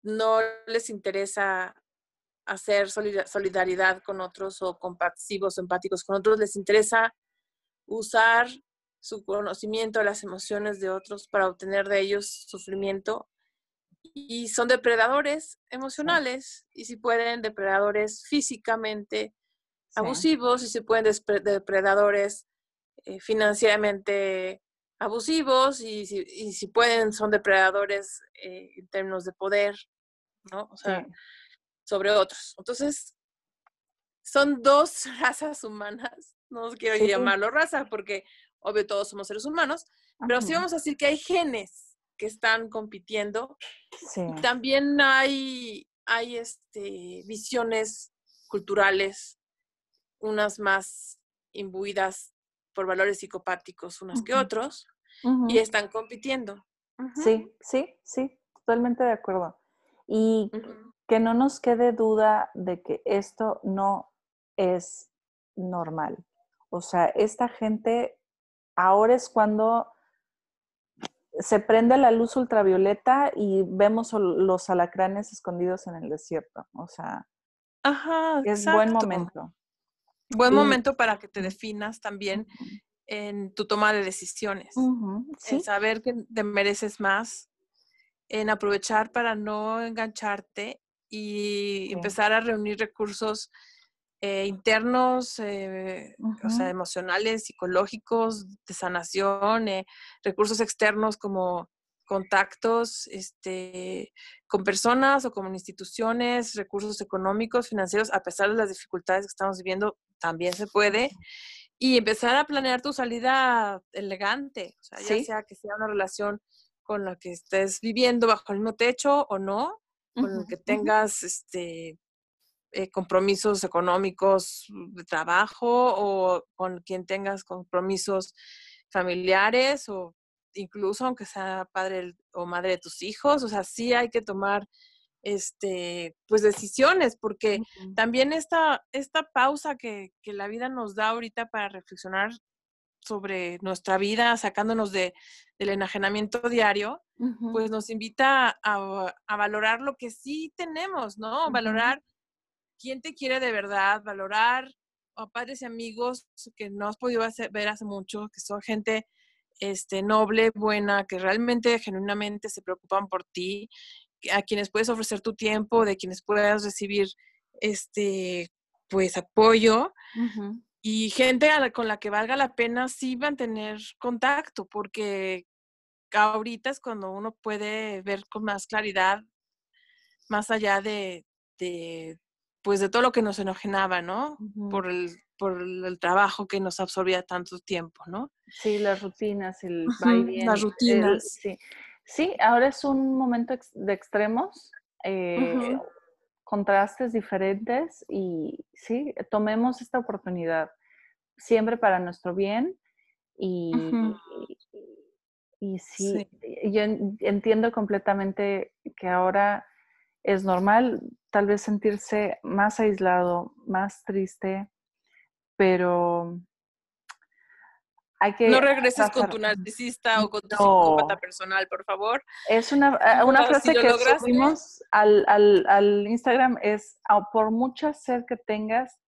no les interesa hacer solidaridad con otros o compasivos, empáticos con otros, les interesa usar su conocimiento de las emociones de otros para obtener de ellos sufrimiento y son depredadores emocionales y si pueden depredadores físicamente abusivos y si pueden depredadores eh, financieramente abusivos y si, pueden son depredadores eh, en términos de poder, ¿no? O sea, sobre otros. Entonces, son dos razas humanas, no quiero llamarlo raza porque obvio todos somos seres humanos, pero sí vamos a decir que hay genes que están compitiendo. También hay, hay este, visiones culturales, unas más imbuidas por valores psicopáticos unas que otros, y están compitiendo. Sí, sí, sí, totalmente de acuerdo. Y que no nos quede duda de que esto no es normal. O sea, esta gente ahora es cuando se prende la luz ultravioleta y vemos los alacranes escondidos en el desierto. O sea, es buen momento. Buen momento para que te definas también en tu toma de decisiones, en saber que te mereces más, en aprovechar para no engancharte y empezar a reunir recursos eh, internos, eh, o sea, emocionales, psicológicos, de sanación, eh, recursos externos como contactos este, con personas o con instituciones, recursos económicos, financieros, a pesar de las dificultades que estamos viviendo, también se puede. Y empezar a planear tu salida elegante, o sea, ya sea que sea una relación con la que estés viviendo bajo el mismo techo o no, con el que tengas este, eh, compromisos económicos de trabajo o con quien tengas compromisos familiares o incluso aunque sea padre o madre de tus hijos, o sea, sí hay que tomar este pues decisiones porque también esta, esta pausa que, la vida nos da ahorita para reflexionar sobre nuestra vida, sacándonos de, del enajenamiento diario, pues nos invita a, valorar lo que sí tenemos, ¿no? Valorar quién te quiere de verdad, valorar a padres y amigos que no has podido ver hace mucho, que son gente este, noble, buena, que realmente, genuinamente se preocupan por ti, a quienes puedes ofrecer tu tiempo, de quienes puedas recibir este, pues apoyo. Y gente con la que valga la pena sí mantener contacto, porque ahorita es cuando uno puede ver con más claridad, más allá de, pues de todo lo que nos enojenaba, ¿no? Por el por el trabajo que nos absorbía tanto tiempo, ¿no? Sí, las rutinas, el Las rutinas. sí. sí, ahora es un momento de extremos, eh, contrastes diferentes y sí, tomemos esta oportunidad siempre para nuestro bien y, y, sí, yo entiendo completamente que ahora es normal tal vez sentirse más aislado, más triste, pero hay que... No regreses con tu narcisista o con tu psicópata personal, por favor. Es una, ah, una frase que subimos al, al, al, Instagram, es, por mucha sed que tengas,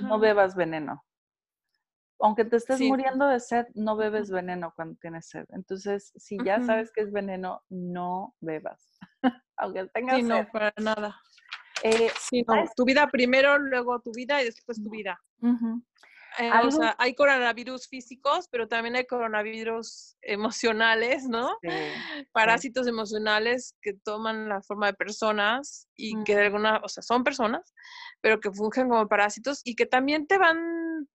no bebas veneno. Aunque te estés muriendo de sed, no bebes veneno cuando tienes sed. Entonces, si ya sabes que es veneno, no bebas. Aunque tengas sí, no, para nada. Eh, sí, no, tu vida primero, luego tu vida y después tu vida. Eh, o sea, hay coronavirus físicos, pero también hay coronavirus emocionales, ¿no? Parásitos emocionales que toman la forma de personas y que de alguna, o sea, son personas, pero que fungen como parásitos y que también te van,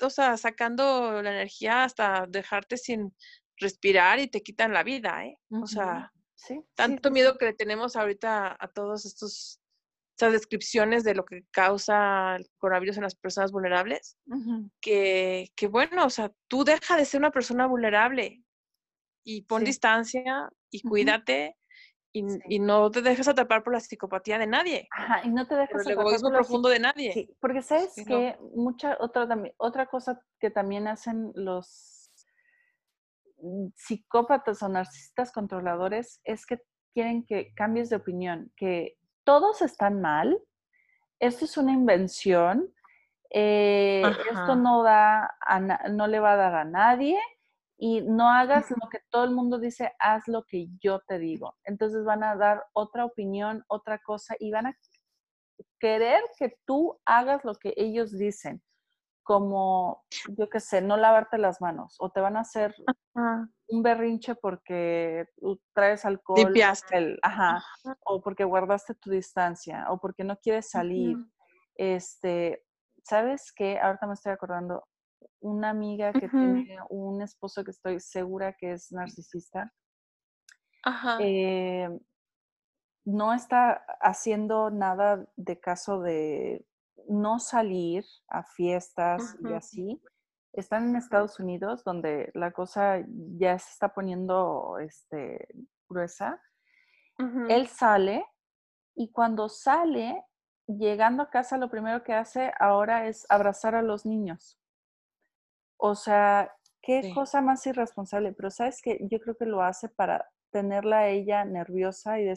o sea, sacando la energía hasta dejarte sin respirar y te quitan la vida, ¿eh? O sea, tanto miedo que le tenemos ahorita a todos estos descripciones de lo que causa el coronavirus en las personas vulnerables, que, que, bueno, o sea, tú deja de ser una persona vulnerable y pon distancia y cuídate y, y, no te dejes atrapar por la psicopatía de nadie. Ajá, y no te dejes por el egoísmo profundo de nadie. Sí, porque sabes que mucha otra, otra cosa que también hacen los mm, psicópatas o narcisistas controladores es que quieren que cambies de opinión, que todos están mal, esto es una invención, eh, esto no, da no le va a dar a nadie y no hagas lo que todo el mundo dice, haz lo que yo te digo. Entonces van a dar otra opinión, otra cosa y van a querer que tú hagas lo que ellos dicen como, yo qué sé, no lavarte las manos o te van a hacer un berrinche porque traes alcohol. Ajá, o porque guardaste tu distancia o porque no quieres salir. Este, ¿sabes qué? Ahorita me estoy acordando, una amiga que tiene un esposo que estoy segura que es narcisista. Ajá. Eh, no está haciendo nada de caso de no salir a fiestas y así. Están en Estados Unidos, donde la cosa ya se está poniendo este, gruesa. Él sale y cuando sale, llegando a casa, lo primero que hace ahora es abrazar a los niños. O sea, qué cosa más irresponsable. Pero sabes que yo creo que lo hace para tenerla a ella nerviosa y,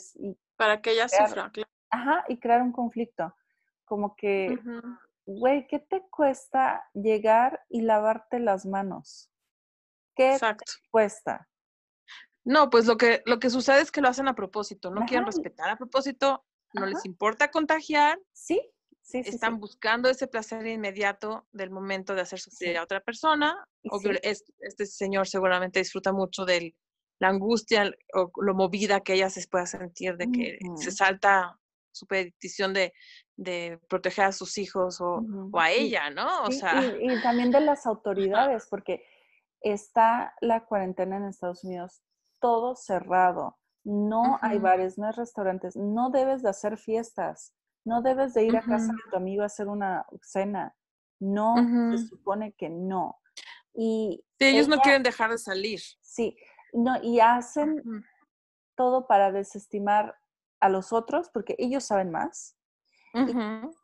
para que ella sufra. Ajá, y crear un conflicto. Como que, güey, ¿qué te cuesta llegar y lavarte las manos? ¿Qué te cuesta? No, pues lo que, lo que sucede es que lo hacen a propósito, no quieren respetar a propósito, no les importa contagiar. Sí, sí, Están buscando ese placer inmediato del momento de hacer sufrir a otra persona. Obvio, este, señor seguramente disfruta mucho de la angustia o lo movida que ella se pueda sentir de que se salta su petición de, proteger a sus hijos o, a ella, ¿no? O sea... y, también de las autoridades, porque está la cuarentena en Estados Unidos, todo cerrado, no hay bares, no hay restaurantes, no debes de hacer fiestas, no debes de ir a casa de tu amigo a hacer una cena, no, se supone que no. Y ellos no quieren dejar de salir. Sí, no, y hacen todo para desestimar a los otros porque ellos saben más.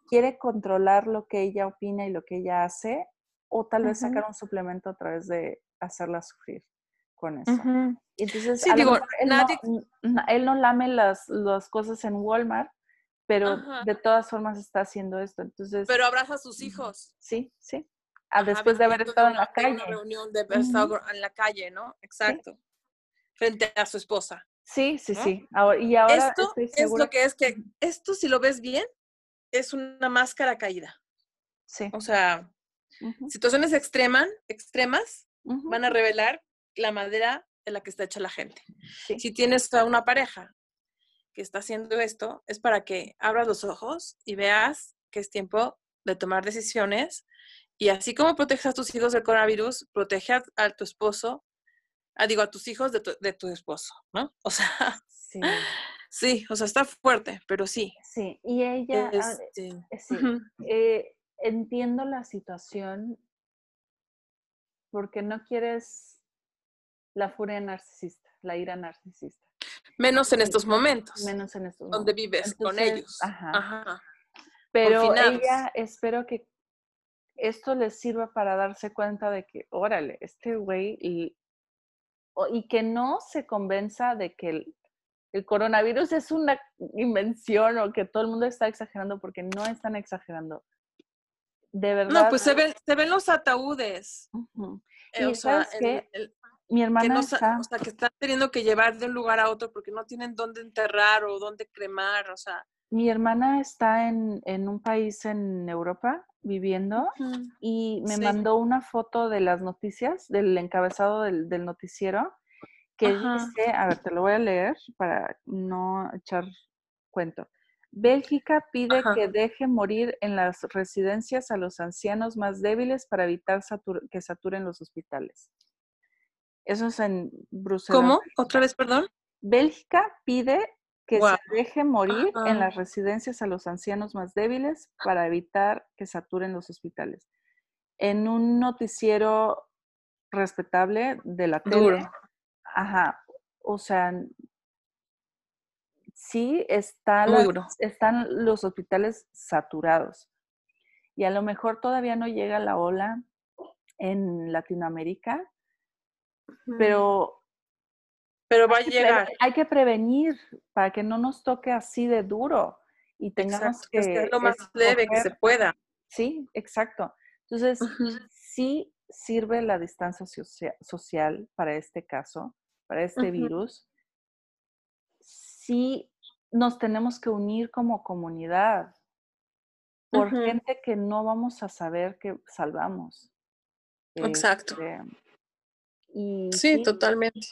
Quiere controlar lo que ella opina y lo que ella hace, o tal vez sacar un suplemento a través de hacerla sufrir con eso. Entonces, él, no, lame las, las, cosas en Walmart, pero de todas formas está haciendo esto. Entonces, pero abraza a sus hijos. Sí, sí. Ah, después de haber estado en la calle. Una reunión de haber estado en la calle, ¿no? Exacto. Frente a su esposa. Sí, sí, sí. Ahora, y ahora esto es lo que es que esto, si lo ves bien, es una máscara caída. Sí. O sea, situaciones extremas, extremas van a revelar la madera en la que está hecha la gente. Si tienes a una pareja que está haciendo esto, es para que abras los ojos y veas que es tiempo de tomar decisiones. Y así como proteges a tus hijos del coronavirus, protege a tu esposo ah, digo, a tus hijos de tu, de tu esposo, ¿no? O sea, sí. Sí, o sea, está fuerte, pero sí. Sí, y ella, ah, este, eh, sí, eh, entiendo la situación porque no quieres la furia narcisista, la ira narcisista. Menos en estos momentos. Menos en estos momentos. Donde vives con ellos. Ajá. ajá. Pero ella, espero que esto les sirva para darse cuenta de que, órale, este güey y que no se convenza de que el, coronavirus es una invención o que todo el mundo está exagerando porque no están exagerando. De verdad. No, pues se ven, se ven los ataúdes. Eh, o sea, mi hermana que está... O sea, que están teniendo que llevar de un lugar a otro porque no tienen dónde enterrar o dónde cremar, o sea. Mi hermana está en, en un país en Europa viviendo y me mandó una foto de las noticias, del encabezado del, noticiero, que dice, a ver, te lo voy a leer para no echar cuento. Bélgica pide que deje morir en las residencias a los ancianos más débiles para evitar que saturen los hospitales. Eso es en Bruselas. ¿Cómo? ¿Otra vez, perdón? Bélgica pide que se deje morir en las residencias a los ancianos más débiles para evitar que saturen los hospitales. En un noticiero respetable de la tele. Ajá. O sea, sí está están los hospitales saturados. Y a lo mejor todavía no llega la ola en Latinoamérica, pero pero va a llegar. Hay que prevenir para que no nos toque así de duro y tengamos que... que lo más leve que se pueda. Sí, exacto. Entonces, sí sirve la distancia social para este caso, para este virus. Sí nos tenemos que unir como comunidad por gente que no vamos a saber que salvamos. Exacto. Este, y sí, totalmente.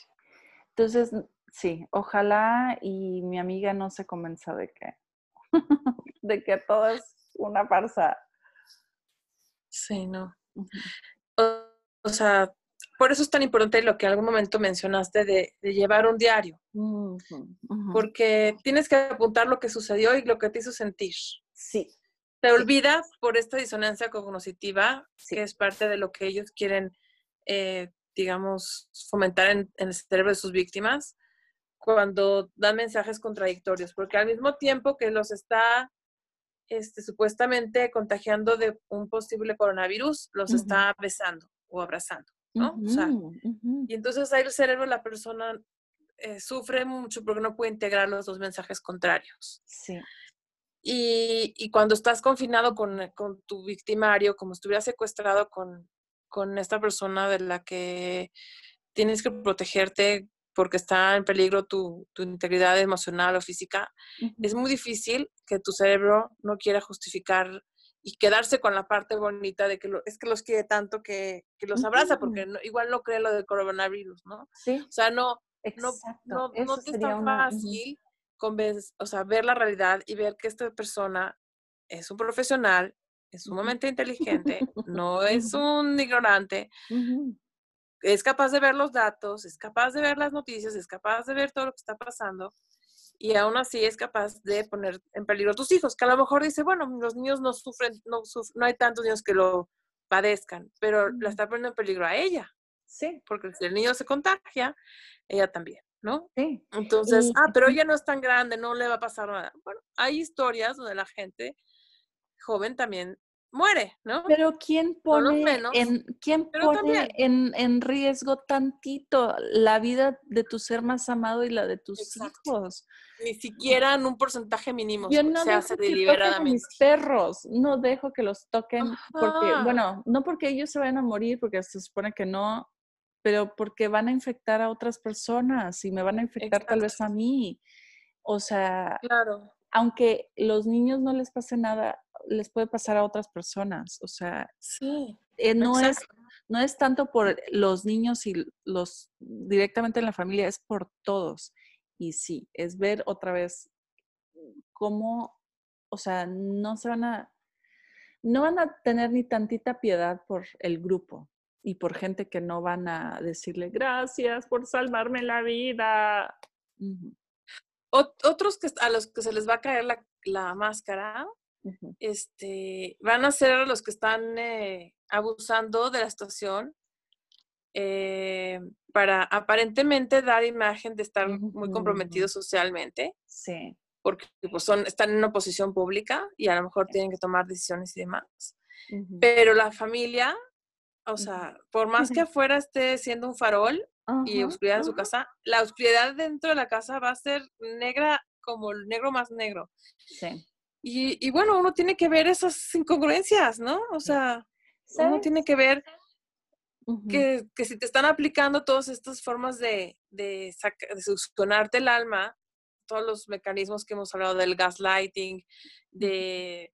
Entonces, sí, ojalá y mi amiga no se convenza de que, de que todo es una farsa. Sí, no. O, sea, por eso es tan importante lo que en algún momento mencionaste de, llevar un diario. Porque tienes que apuntar lo que sucedió y lo que te hizo sentir. Sí. Te olvidas por esta disonancia cognitiva, que es parte de lo que ellos quieren eh, digamos, fomentar en, el cerebro de sus víctimas cuando dan mensajes contradictorios, porque al mismo tiempo que los está este, supuestamente contagiando de un posible coronavirus, los está besando o abrazando, ¿no? o sea, y entonces ahí el cerebro la persona eh, sufre mucho porque no puede integrar los dos mensajes contrarios. Sí. Y, y cuando estás confinado con, con, tu victimario, como estuviera secuestrado con, con esta persona de la que tienes que protegerte porque está en peligro tu, integridad emocional o física, es muy difícil que tu cerebro no quiera justificar y quedarse con la parte bonita de que es que los quiere tanto que, los abraza, porque igual no cree lo del coronavirus, ¿no? Sí. O sea, no, no, no, no te es tan fácil o sea, ver la realidad y ver que esta persona es un profesional, es sumamente inteligente, no es un ignorante, es capaz de ver los datos, es capaz de ver las noticias, es capaz de ver todo lo que está pasando y aún así es capaz de poner en peligro a tus hijos, que a lo mejor dice, bueno, los niños no sufren, no, no hay tantos niños que lo padezcan, pero la está poniendo en peligro a ella. Sí. Porque si el niño se contagia, ella también, ¿no? Sí. Entonces, ah, pero ella no es tan grande, no le va a pasar nada. Bueno, hay historias donde la gente joven también muere, ¿no? Pero ¿quién pone, en, ¿quién pone en, riesgo tantito la vida de tu ser más amado y la de tus hijos? Ni siquiera en un porcentaje mínimo Yo no se hace deliberadamente. mis perros, no dejo que los toquen porque, bueno, no porque ellos se vayan a morir, porque se supone que no, pero porque van a infectar a otras personas y me van a infectar tal vez a mí. O sea, claro. aunque los niños no les pase nada, les puede pasar a otras personas. O sea, sí, eh, no, es, no es tanto por los niños y los directamente en la familia, es por todos. Y sí, es ver otra vez cómo, o sea, no se van a, no van a tener ni tantita piedad por el grupo y por gente que no van a decirle gracias por salvarme la vida. Otros que, a los que se les va a caer la, la máscara este, van a ser los que están eh, abusando de la situación eh, para aparentemente dar imagen de estar muy comprometidos socialmente. Sí. Porque pues, son, están en una posición pública y a lo mejor tienen que tomar decisiones y demás. Pero la familia, o sea, por más que afuera esté siendo un farol y oscuridad en su casa, la oscuridad dentro de la casa va a ser negra como el negro más negro. Sí. Y, bueno, uno tiene que ver esas incongruencias, ¿no? O sea, uno tiene que ver que, si te están aplicando todas estas formas de, de, de el alma, todos los mecanismos que hemos hablado del gaslighting, de,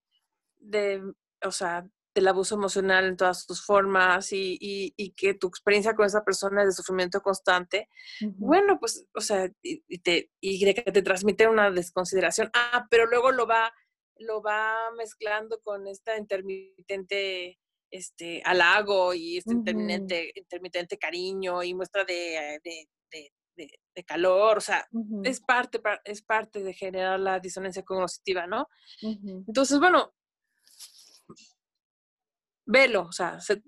de o sea, del abuso emocional en todas sus formas y, y, que tu experiencia con esa persona es de sufrimiento constante, bueno, pues, o sea, y, te, y que te transmite una desconsideración. Ah, pero luego lo va, lo va mezclando con esta intermitente este halago y este intermitente, intermitente cariño y muestra de, de, de, calor, o sea, es, parte, es parte de generar la disonancia cognitiva, ¿no? Entonces, bueno, velo, o sea, se,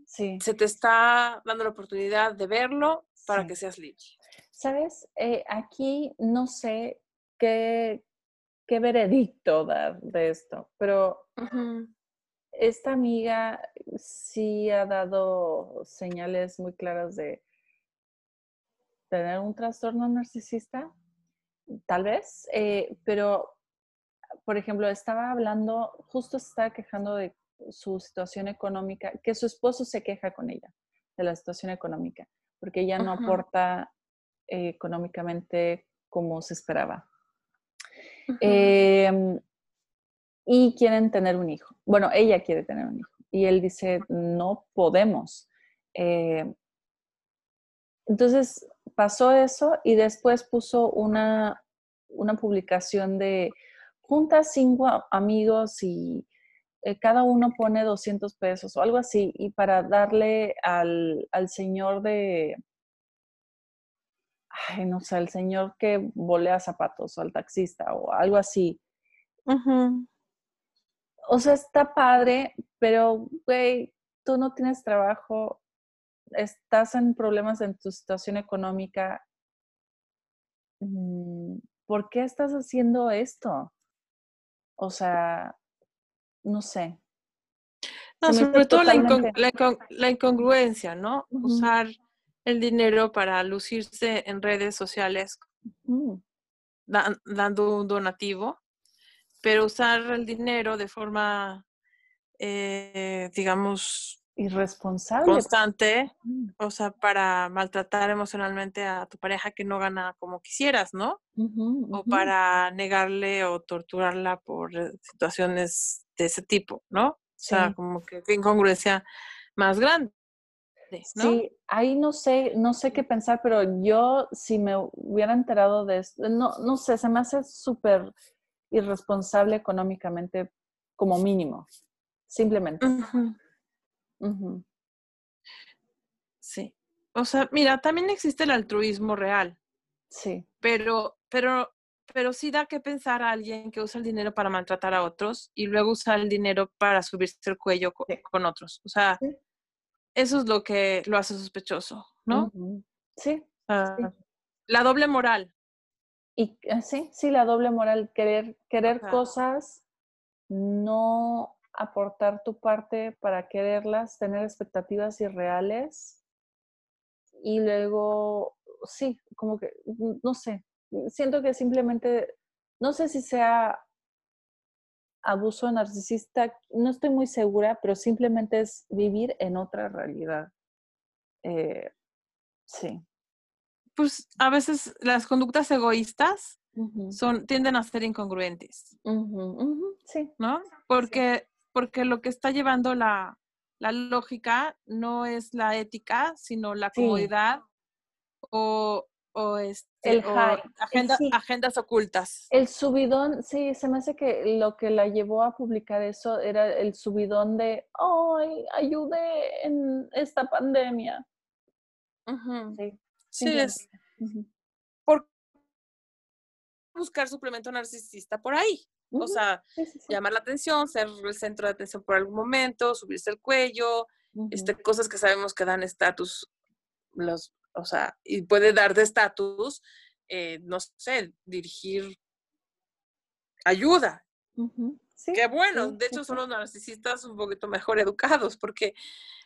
te está dando la oportunidad de verlo para que seas libre. Sabes, eh, aquí no sé qué, qué veredicto dar de esto, pero esta amiga sí ha dado señales muy claras de tener un trastorno narcisista, tal vez, eh, pero, por ejemplo, estaba hablando, justo se estaba quejando de su situación económica, que su esposo se queja con ella de la situación económica, porque ella no aporta eh, económicamente como se esperaba. Em, y quieren tener un hijo. Bueno, ella quiere tener un hijo. Y él dice, no podemos. Eh, entonces pasó eso y después puso una, una publicación de juntas cinco amigos y eh, cada uno pone 200 pesos o algo así, y para darle al, señor de, ay, no sé, al señor que volea zapatos o al taxista o algo así. O sea, está padre, pero, güey, tú no tienes trabajo, estás en problemas en tu situación económica. Mm, ¿Por qué estás haciendo esto? O sea, no sé. No, sobre todo la, incongruencia, ¿no? Usar el dinero para lucirse en redes sociales dando un donativo, pero usar el dinero de forma, eh, digamos, irresponsable. Constante, o sea, para maltratar emocionalmente a tu pareja que no gana como quisieras, ¿no? O para negarle o torturarla por eh, situaciones de ese tipo, ¿no? O sea, como que incongruencia más grande. ¿No? Sí, ahí no sé, no sé qué pensar, pero yo si me hubiera enterado de esto, no, no sé, se me hace súper irresponsable económicamente como mínimo, simplemente. Sí. O sea, mira, también existe el altruismo real. Sí. Pero, pero, pero sí da que pensar a alguien que usa el dinero para maltratar a otros y luego usa el dinero para subirse el cuello con, otros. O sea, eso es lo que lo hace sospechoso, ¿no? sí, La doble moral. Y eh, sí, sí, la doble moral, querer, querer cosas, no aportar tu parte para quererlas, tener expectativas irreales y luego, sí, como que, no sé, siento que simplemente, no sé si sea abuso narcisista, no estoy muy segura, pero simplemente es vivir en otra realidad. Eh, sí. Pues a veces las conductas egoístas son, tienden a ser incongruentes. sí. ¿No? Porque porque lo que está llevando la, lógica no es la ética, sino la comodidad o, o, este, agendas ocultas. El subidón, sí, se me hace que lo que la llevó a publicar eso era el subidón de, ¡ay, ayude en esta pandemia! Sí, sí es. Por buscar suplemento narcisista por ahí. O sea, llamar la atención, ser el centro de atención por algún momento, subirse el cuello, este, cosas que sabemos que dan estatus, los, o sea, y puede dar de estatus, eh, no sé, dirigir ayuda. Qué bueno, de hecho son los narcisistas un poquito mejor educados, porque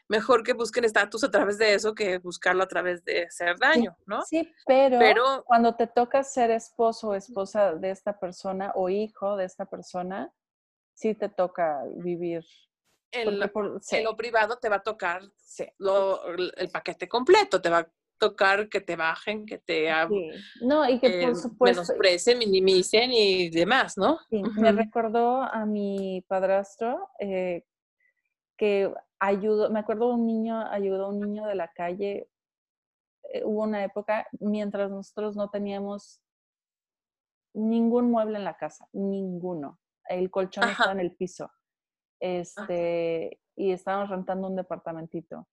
mejor que busquen estatus a través de eso que buscarlo a través de hacer daño, ¿no? Sí, pero, cuando te toca ser esposo o esposa de esta persona o hijo de esta persona, sí te toca vivir. En, lo, privado te va a tocar el paquete completo, te va a tocar que te bajen, que te no, y que por eh, supuesto menosprecen, minimicen y demás, ¿no? Sí, me recordó a mi padrastro eh, que ayudó, me acuerdo un niño, ayudó a un niño de la calle, eh, hubo una época mientras nosotros no teníamos ningún mueble en la casa, ninguno. El colchón estaba en el piso. Este, y estábamos rentando un departamentito.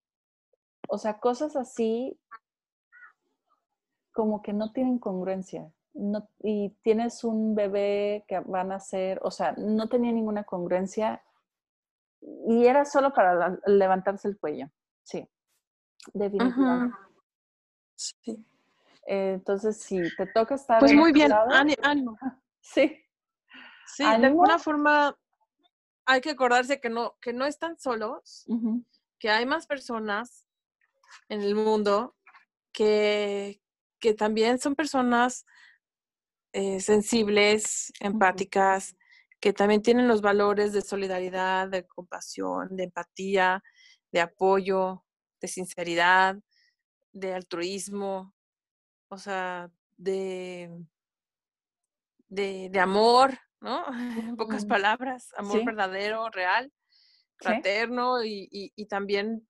O sea, cosas así como que no tienen congruencia. No, y tienes un bebé que van a ser, o sea, no tenía ninguna congruencia y era solo para levantarse el cuello. Sí, definitivamente. Sí. entonces, si te toca estar. Pues muy bien, ánimo. Sí. Sí, de alguna forma hay que acordarse que no, que no están solos, que hay más personas en el mundo que, que también son personas eh, sensibles, empáticas, que también tienen los valores de solidaridad, de compasión, de empatía, de apoyo, de sinceridad, de altruismo, o sea, de, de, amor, ¿no? En pocas palabras, amor verdadero, real, fraterno y, y, también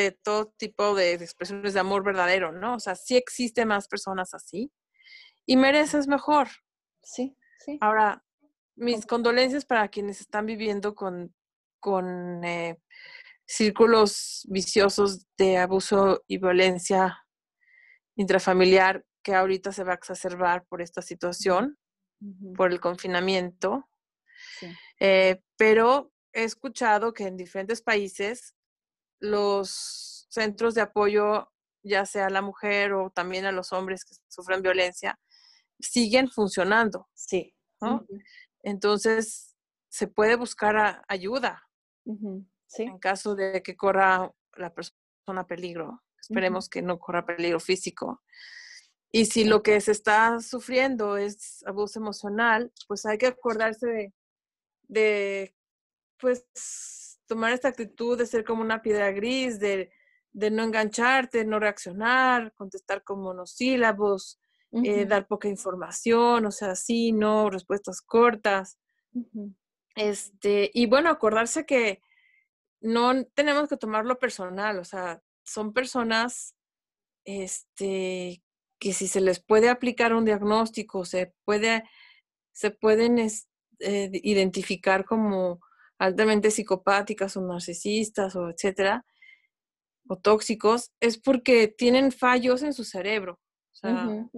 de todo tipo de expresiones de amor verdadero, ¿no? O sea, sí existe más personas así y mereces mejor. Sí, sí. Ahora, mis condolencias para quienes están viviendo con, con eh, círculos viciosos de abuso y violencia intrafamiliar que ahorita se va a exacerbar por esta situación, por el confinamiento. Eh, pero he escuchado que en diferentes países los centros de apoyo, ya sea a la mujer o también a los hombres que sufren violencia, siguen funcionando. Sí. ¿no? Entonces, se puede buscar ayuda en caso de que corra la persona peligro. Esperemos que no corra peligro físico. Y si lo que se está sufriendo es abuso emocional, pues hay que acordarse de, de pues, tomar esta actitud de ser como una piedra gris, de, de no engancharte, no reaccionar, contestar con monosílabos, eh, dar poca información, o sea, sí, no, respuestas cortas. Este, y bueno, acordarse que no tenemos que tomarlo personal, o sea, son personas este, que si se les puede aplicar un diagnóstico, se puede, se pueden eh, identificar como altamente psicopáticas o narcisistas o etcétera, o tóxicos, es porque tienen fallos en su cerebro. O sea,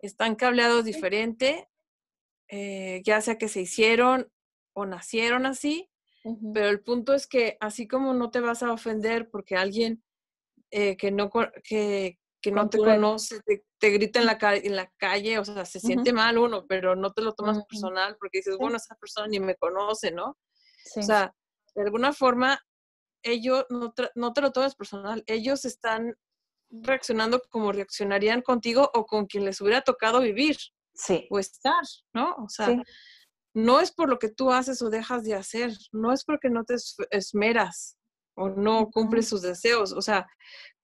están cableados diferente, eh, ya sea que se hicieron o nacieron así, pero el punto es que así como no te vas a ofender porque alguien eh, que no, que, que no te conoce te, grita en la, en la calle, o sea, se siente mal uno, pero no te lo tomas personal porque dices, bueno, esa persona ni me conoce, ¿no? O sea, de alguna forma, ellos no, no te lo tomas personal, ellos están reaccionando como reaccionarían contigo o con quien les hubiera tocado vivir sí. o estar, ¿no? O sea, no es por lo que tú haces o dejas de hacer, no es porque no te esmeras o no cumples sus deseos, o sea,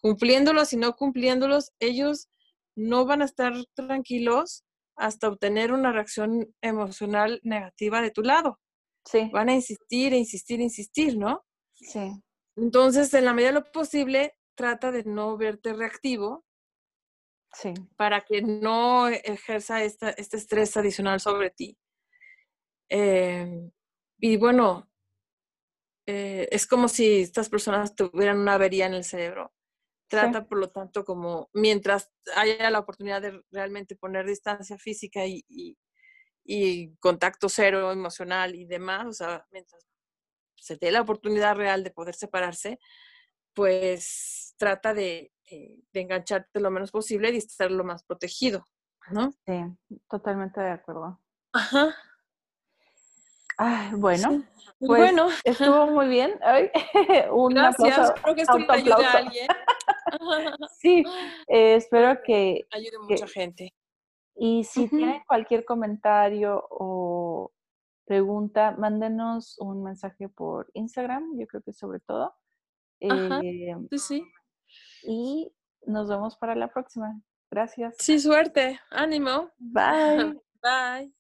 cumpliéndolos y no cumpliéndolos, ellos no van a estar tranquilos hasta obtener una reacción emocional negativa de tu lado. Sí. Van a insistir, insistir, insistir, ¿no? Sí. Entonces, en la medida de lo posible, trata de no verte reactivo sí. para que no ejerza esta, este estrés adicional sobre ti. Em, y bueno, eh, es como si estas personas tuvieran una avería en el cerebro. Trata, por lo tanto, como mientras haya la oportunidad de realmente poner distancia física y, y contacto cero emocional y demás, o sea, mientras se dé la oportunidad real de poder separarse, pues trata de, engancharte lo menos posible y estar lo más protegido, ¿no? Sí, totalmente de acuerdo. Ajá. bueno, pues bueno, estuvo muy bien. un Gracias, espero que esto le ayude a alguien. sí, eh, espero que ayude a mucha gente. Y si tienen cualquier comentario o pregunta, mándenos un mensaje por Instagram, yo creo que sobre todo. Eh, sí. Y nos vemos para la próxima. Gracias. Sí, suerte. Ánimo. Bye. Bye.